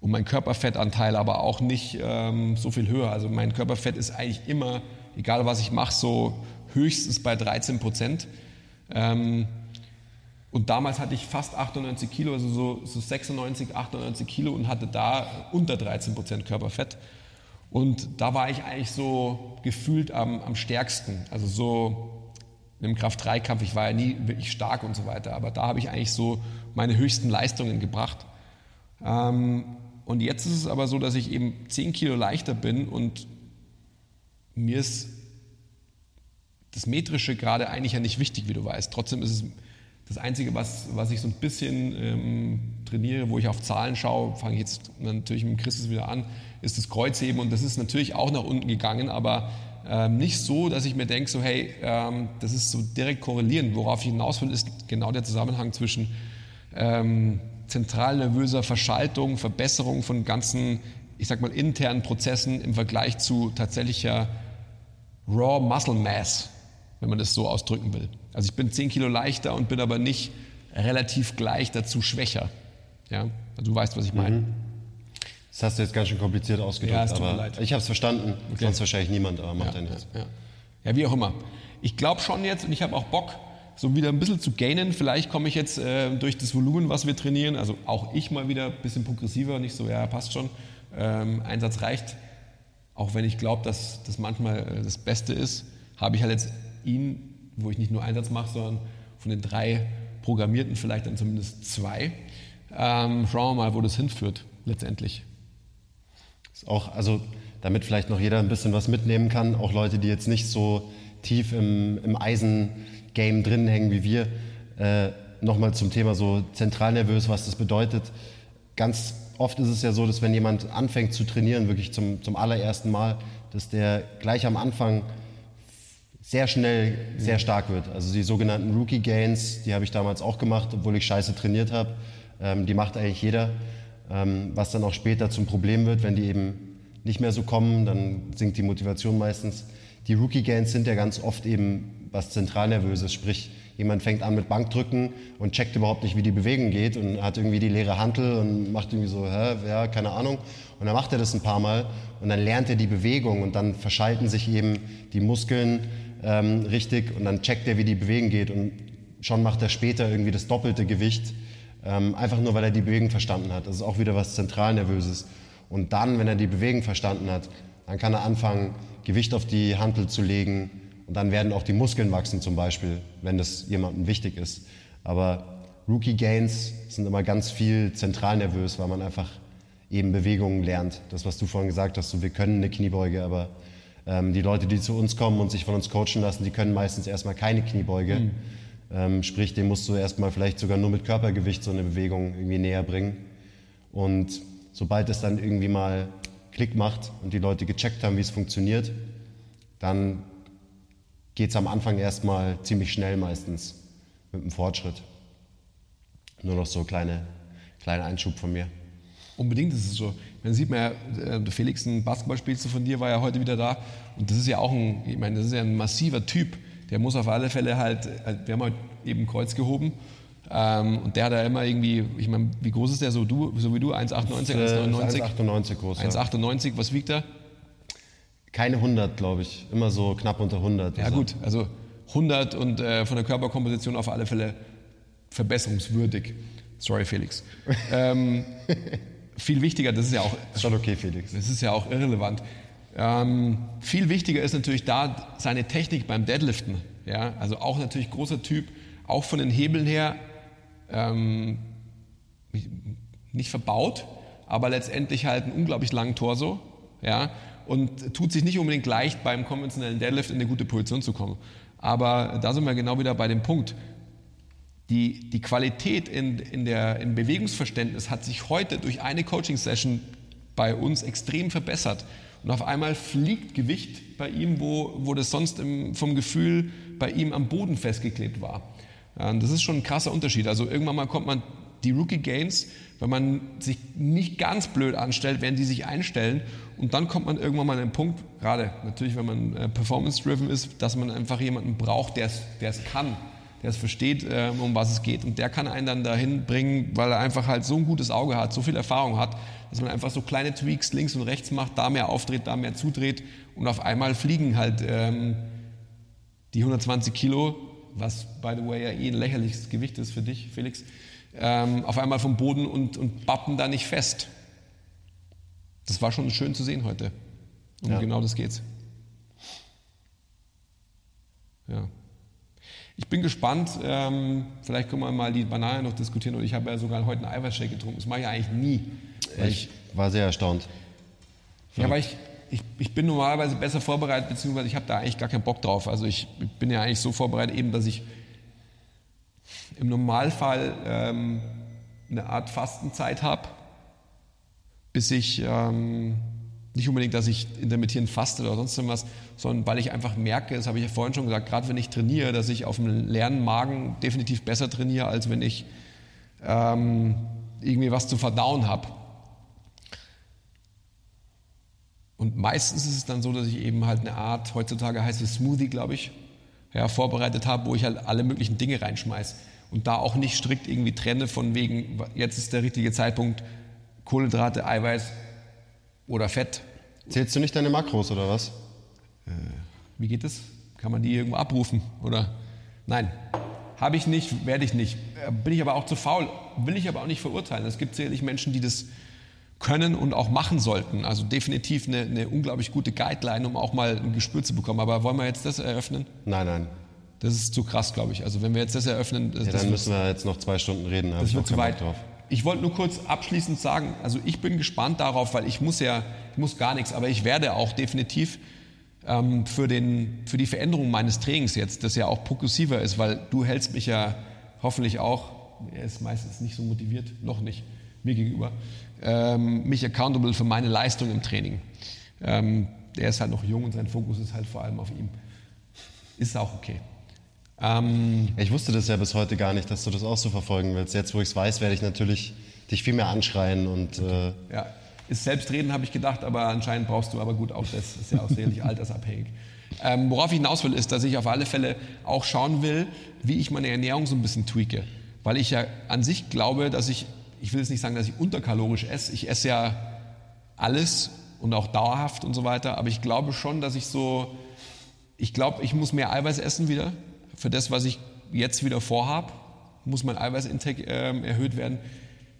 Und mein Körperfettanteil aber auch nicht ähm, so viel höher. Also mein Körperfett ist eigentlich immer, egal was ich mache, so höchstens bei 13 Prozent. Ähm, und damals hatte ich fast 98 Kilo, also so, so 96, 98 Kilo und hatte da unter 13 Prozent Körperfett. Und da war ich eigentlich so gefühlt am, am stärksten. Also so im Kraft-3-Kampf, ich war ja nie wirklich stark und so weiter, aber da habe ich eigentlich so meine höchsten Leistungen gebracht. Ähm, und jetzt ist es aber so, dass ich eben 10 Kilo leichter bin und mir ist das Metrische gerade eigentlich ja nicht wichtig, wie du weißt. Trotzdem ist es das Einzige, was, was ich so ein bisschen ähm, trainiere, wo ich auf Zahlen schaue, fange ich jetzt natürlich mit Christus wieder an, ist das Kreuzheben und das ist natürlich auch nach unten gegangen, aber ähm, nicht so, dass ich mir denke, so hey, ähm, das ist so direkt korrelierend. Worauf ich hinaus will, ist genau der Zusammenhang zwischen ähm, zentralnervöser Verschaltung, Verbesserung von ganzen, ich sag mal, internen Prozessen im Vergleich zu tatsächlicher Raw Muscle Mass, wenn man das so ausdrücken will. Also ich bin 10 Kilo leichter und bin aber nicht relativ gleich dazu schwächer. Ja? Also du weißt, was ich meine. Mhm. Das hast du jetzt ganz schön kompliziert ausgedrückt, ja, aber leid. ich habe es verstanden, okay. sonst wahrscheinlich niemand, aber macht ja, ja nichts. Ja, ja. wie auch immer. Ich glaube schon jetzt und ich habe auch Bock, so wieder ein bisschen zu gainen. Vielleicht komme ich jetzt äh, durch das Volumen, was wir trainieren, also auch ich mal wieder ein bisschen progressiver, nicht so, ja, passt schon, ähm, Einsatz reicht. Auch wenn ich glaube, dass das manchmal äh, das Beste ist, habe ich halt jetzt ihn wo ich nicht nur Einsatz mache, sondern von den drei Programmierten vielleicht dann zumindest zwei. Ähm, schauen wir mal, wo das hinführt letztendlich. Ist auch, also damit vielleicht noch jeder ein bisschen was mitnehmen kann, auch Leute, die jetzt nicht so tief im, im Eisen-Game drin hängen wie wir. Äh, Nochmal zum Thema so zentralnervös, was das bedeutet. Ganz oft ist es ja so, dass wenn jemand anfängt zu trainieren, wirklich zum, zum allerersten Mal, dass der gleich am Anfang sehr schnell sehr stark wird. Also die sogenannten Rookie Gains, die habe ich damals auch gemacht, obwohl ich scheiße trainiert habe. Ähm, die macht eigentlich jeder. Ähm, was dann auch später zum Problem wird, wenn die eben nicht mehr so kommen, dann sinkt die Motivation meistens. Die Rookie Gains sind ja ganz oft eben was Zentralnervöses, sprich jemand fängt an mit Bankdrücken und checkt überhaupt nicht, wie die Bewegung geht und hat irgendwie die leere Hantel und macht irgendwie so, hä, ja, keine Ahnung. Und dann macht er das ein paar Mal und dann lernt er die Bewegung und dann verschalten sich eben die Muskeln ähm, richtig und dann checkt er, wie die Bewegung geht und schon macht er später irgendwie das doppelte Gewicht, ähm, einfach nur, weil er die Bewegung verstanden hat. Das ist auch wieder was Zentralnervöses. Und dann, wenn er die Bewegung verstanden hat, dann kann er anfangen, Gewicht auf die Hantel zu legen und dann werden auch die Muskeln wachsen zum Beispiel, wenn das jemandem wichtig ist. Aber Rookie Gains sind immer ganz viel zentralnervös, weil man einfach eben Bewegungen lernt. Das, was du vorhin gesagt hast, so wir können eine Kniebeuge, aber die Leute, die zu uns kommen und sich von uns coachen lassen, die können meistens erstmal keine Kniebeuge. Mhm. Ähm, sprich, dem musst du erstmal vielleicht sogar nur mit Körpergewicht so eine Bewegung irgendwie näher bringen. Und sobald es dann irgendwie mal Klick macht und die Leute gecheckt haben, wie es funktioniert, dann geht es am Anfang erstmal ziemlich schnell meistens mit dem Fortschritt. Nur noch so kleine, kleiner Einschub von mir. Unbedingt ist es so. Man sieht man ja, äh, der Felix, ein Basketballspielster von dir, war ja heute wieder da. Und das ist ja auch ein, ich meine, das ist ja ein massiver Typ. Der muss auf alle Fälle halt, äh, wir haben halt eben Kreuz gehoben. Ähm, und der hat ja immer irgendwie, ich meine, wie groß ist der so, du, so wie du? 1,98, 1,99? 1,98 groß. 1,98, was wiegt er? Keine 100, glaube ich. Immer so knapp unter 100. Ja, also. gut, also 100 und äh, von der Körperkomposition auf alle Fälle verbesserungswürdig. Sorry, Felix. ähm, viel wichtiger, das ist ja auch. Schon okay, Felix. Das ist ja auch irrelevant. Ähm, viel wichtiger ist natürlich da seine Technik beim Deadliften. Ja? Also auch natürlich großer Typ, auch von den Hebeln her ähm, nicht verbaut, aber letztendlich halt einen unglaublich langen Torso. Ja? Und tut sich nicht unbedingt leicht, beim konventionellen Deadlift in eine gute Position zu kommen. Aber da sind wir genau wieder bei dem Punkt. Die, die Qualität in, in der, im Bewegungsverständnis hat sich heute durch eine Coaching-Session bei uns extrem verbessert. Und auf einmal fliegt Gewicht bei ihm, wo, wo das sonst im, vom Gefühl bei ihm am Boden festgeklebt war. Das ist schon ein krasser Unterschied. Also irgendwann mal kommt man die Rookie Gains, wenn man sich nicht ganz blöd anstellt, werden die sich einstellen und dann kommt man irgendwann mal an den Punkt, gerade natürlich, wenn man äh, performance-driven ist, dass man einfach jemanden braucht, der es kann, der es versteht, äh, um was es geht und der kann einen dann dahin bringen, weil er einfach halt so ein gutes Auge hat, so viel Erfahrung hat, dass man einfach so kleine Tweaks links und rechts macht, da mehr aufdreht, da mehr zudreht und auf einmal fliegen halt ähm, die 120 Kilo, was by the way ja eh ein lächerliches Gewicht ist für dich, Felix, ähm, auf einmal vom Boden und, und bappen da nicht fest. Das war schon schön zu sehen heute. Um ja. genau das geht's. Ja. Ich bin gespannt, ähm, vielleicht können wir mal die Banane noch diskutieren und ich habe ja sogar heute einen Eiweißshake getrunken. Das mache ich eigentlich nie. Ich war sehr erstaunt. Ja, weil ich, ich, ich bin normalerweise besser vorbereitet, beziehungsweise ich habe da eigentlich gar keinen Bock drauf. Also ich bin ja eigentlich so vorbereitet, eben, dass ich im Normalfall ähm, eine Art Fastenzeit habe, bis ich ähm, nicht unbedingt, dass ich intermittierend faste oder sonst irgendwas, sondern weil ich einfach merke, das habe ich ja vorhin schon gesagt, gerade wenn ich trainiere, dass ich auf dem leeren Magen definitiv besser trainiere, als wenn ich ähm, irgendwie was zu verdauen habe. Und meistens ist es dann so, dass ich eben halt eine Art, heutzutage heißt es Smoothie, glaube ich, ja, vorbereitet habe, wo ich halt alle möglichen Dinge reinschmeiße und da auch nicht strikt irgendwie trenne von wegen, jetzt ist der richtige Zeitpunkt, Kohlenhydrate, Eiweiß oder Fett. Zählst du nicht deine Makros oder was? Äh, wie geht das? Kann man die irgendwo abrufen oder? Nein, habe ich nicht, werde ich nicht. Äh, bin ich aber auch zu faul, will ich aber auch nicht verurteilen. Es gibt sicherlich Menschen, die das können und auch machen sollten. Also definitiv eine, eine unglaublich gute Guideline, um auch mal ein Gespür zu bekommen. Aber wollen wir jetzt das eröffnen? Nein, nein. Das ist zu krass, glaube ich. Also wenn wir jetzt das eröffnen, ja, dann müssen wir jetzt noch zwei Stunden reden. Das wird zu weit. Drauf. Ich wollte nur kurz abschließend sagen, also ich bin gespannt darauf, weil ich muss ja, ich muss gar nichts, aber ich werde auch definitiv ähm, für, den, für die Veränderung meines Trainings jetzt, das ja auch progressiver ist, weil du hältst mich ja hoffentlich auch, er ist meistens nicht so motiviert, noch nicht, mir gegenüber, ähm, mich accountable für meine Leistung im Training. Ähm, der ist halt noch jung und sein Fokus ist halt vor allem auf ihm. Ist auch okay. Ähm, ich wusste das ja bis heute gar nicht, dass du das auch so verfolgen willst. Jetzt, wo ich es weiß, werde ich natürlich dich viel mehr anschreien und. Okay. Äh ja, ist Selbstreden, habe ich gedacht, aber anscheinend brauchst du aber gut auch das. Ist ja auch sicherlich altersabhängig. Ähm, worauf ich hinaus will, ist, dass ich auf alle Fälle auch schauen will, wie ich meine Ernährung so ein bisschen tweake. Weil ich ja an sich glaube, dass ich, ich will jetzt nicht sagen, dass ich unterkalorisch esse. Ich esse ja alles und auch dauerhaft und so weiter. Aber ich glaube schon, dass ich so, ich glaube, ich muss mehr Eiweiß essen wieder für das, was ich jetzt wieder vorhabe, muss mein Eiweißintake äh, erhöht werden.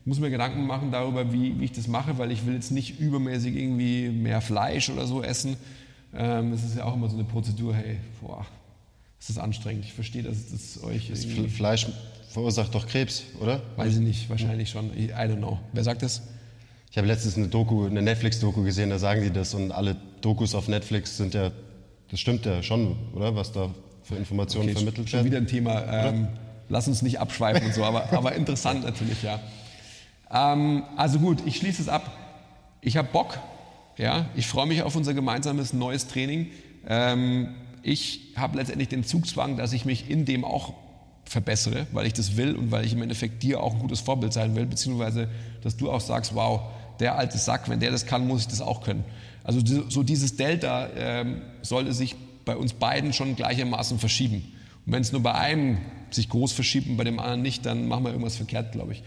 Ich muss mir Gedanken machen darüber, wie, wie, ich das mache, weil ich will jetzt nicht übermäßig irgendwie mehr Fleisch oder so essen. Ähm, das ist ja auch immer so eine Prozedur, hey, boah, das ist anstrengend. Ich verstehe, dass das euch das Fleisch verursacht doch Krebs, oder? Weiß ich nicht, wahrscheinlich schon. I don't know. Wer sagt das? Ich habe letztens eine Doku, eine Netflix-Doku gesehen, da sagen die das und alle Dokus auf Netflix sind ja, das stimmt ja schon, oder? Was da für Informationen okay, vermittelt schon werden. Schon wieder ein Thema. Ähm, lass uns nicht abschweifen und so, aber, aber interessant natürlich, ja. Ähm, also gut, ich schließe es ab. Ich habe Bock. Ja, ich freue mich auf unser gemeinsames neues Training. Ähm, ich habe letztendlich den Zugzwang, dass ich mich in dem auch verbessere, weil ich das will und weil ich im Endeffekt dir auch ein gutes Vorbild sein will, beziehungsweise dass du auch sagst, wow, der alte Sack, wenn der das kann, muss ich das auch können. Also so dieses Delta ähm, sollte sich bei uns beiden schon gleichermaßen verschieben. Und wenn es nur bei einem sich groß verschiebt und bei dem anderen nicht, dann machen wir irgendwas verkehrt, glaube ich.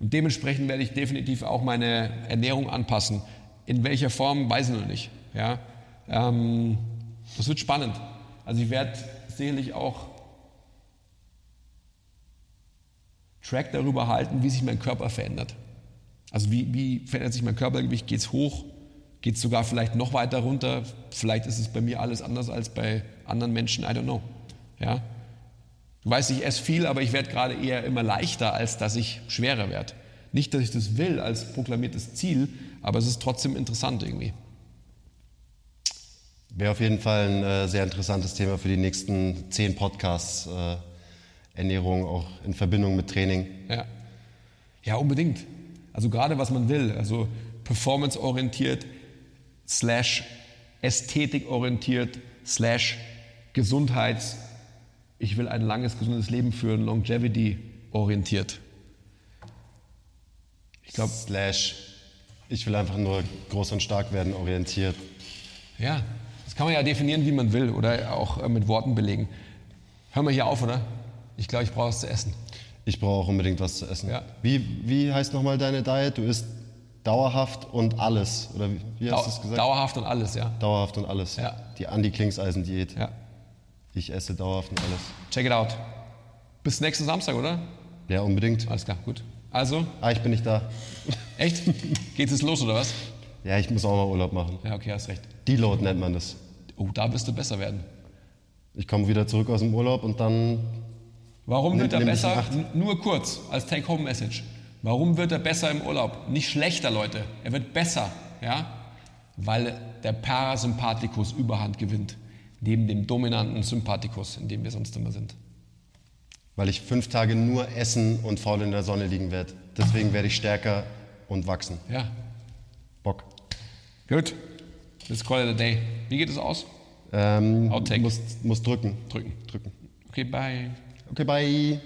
Und dementsprechend werde ich definitiv auch meine Ernährung anpassen. In welcher Form, weiß ich noch nicht. Ja? Ähm, das wird spannend. Also ich werde sicherlich auch Track darüber halten, wie sich mein Körper verändert. Also wie, wie verändert sich mein Körpergewicht? Geht es hoch? Geht es sogar vielleicht noch weiter runter? Vielleicht ist es bei mir alles anders als bei anderen Menschen. I don't know. Ja? Du weißt, ich esse viel, aber ich werde gerade eher immer leichter, als dass ich schwerer werde. Nicht, dass ich das will als proklamiertes Ziel, aber es ist trotzdem interessant irgendwie. Wäre auf jeden Fall ein äh, sehr interessantes Thema für die nächsten zehn Podcasts. Äh, Ernährung auch in Verbindung mit Training. Ja. ja, unbedingt. Also gerade was man will. Also performanceorientiert, slash ästhetikorientiert, slash gesundheits, ich will ein langes, gesundes Leben führen, longevity orientiert. Ich glaube. Slash, ich will einfach nur groß und stark werden, orientiert. Ja, das kann man ja definieren, wie man will oder auch äh, mit Worten belegen. Hören wir hier auf, oder? Ich glaube, ich brauche was zu essen. Ich brauche unbedingt was zu essen. Ja. Wie, wie heißt nochmal deine Diet? Du isst dauerhaft und alles. Oder wie, hast du es gesagt? Dauerhaft und alles, ja. Dauerhaft und alles. Ja. Die Andi-Klingseisen-Diät. ja. Ich esse dauerhaft und alles. Check it out. Bis nächsten Samstag, oder? Ja, unbedingt. Alles klar, gut. Also, Ah, ich bin nicht da. echt? Geht es los, oder was? Ja, ich muss auch mal Urlaub machen. Ja, okay, hast recht. Deload nennt man das. Oh, da wirst du besser werden. Ich komme wieder zurück aus dem Urlaub und dann Warum wird er besser? Nur kurz als Take-Home-Message. Warum wird er besser im Urlaub? Nicht schlechter, Leute. Er wird besser, ja? Weil der Parasympathikus Überhand gewinnt. Neben dem dominanten Sympathikus, in dem wir sonst immer sind. weil ich fünf Tage nur essen und faul in der Sonne liegen werde. Deswegen werde ich stärker und wachsen. Ja. Bock. Gut. Let's call it a day. Wie geht es aus? Ähm, Outtake. muss, muss drücken. Drücken. Drücken. Okay, bye. Okay, bye.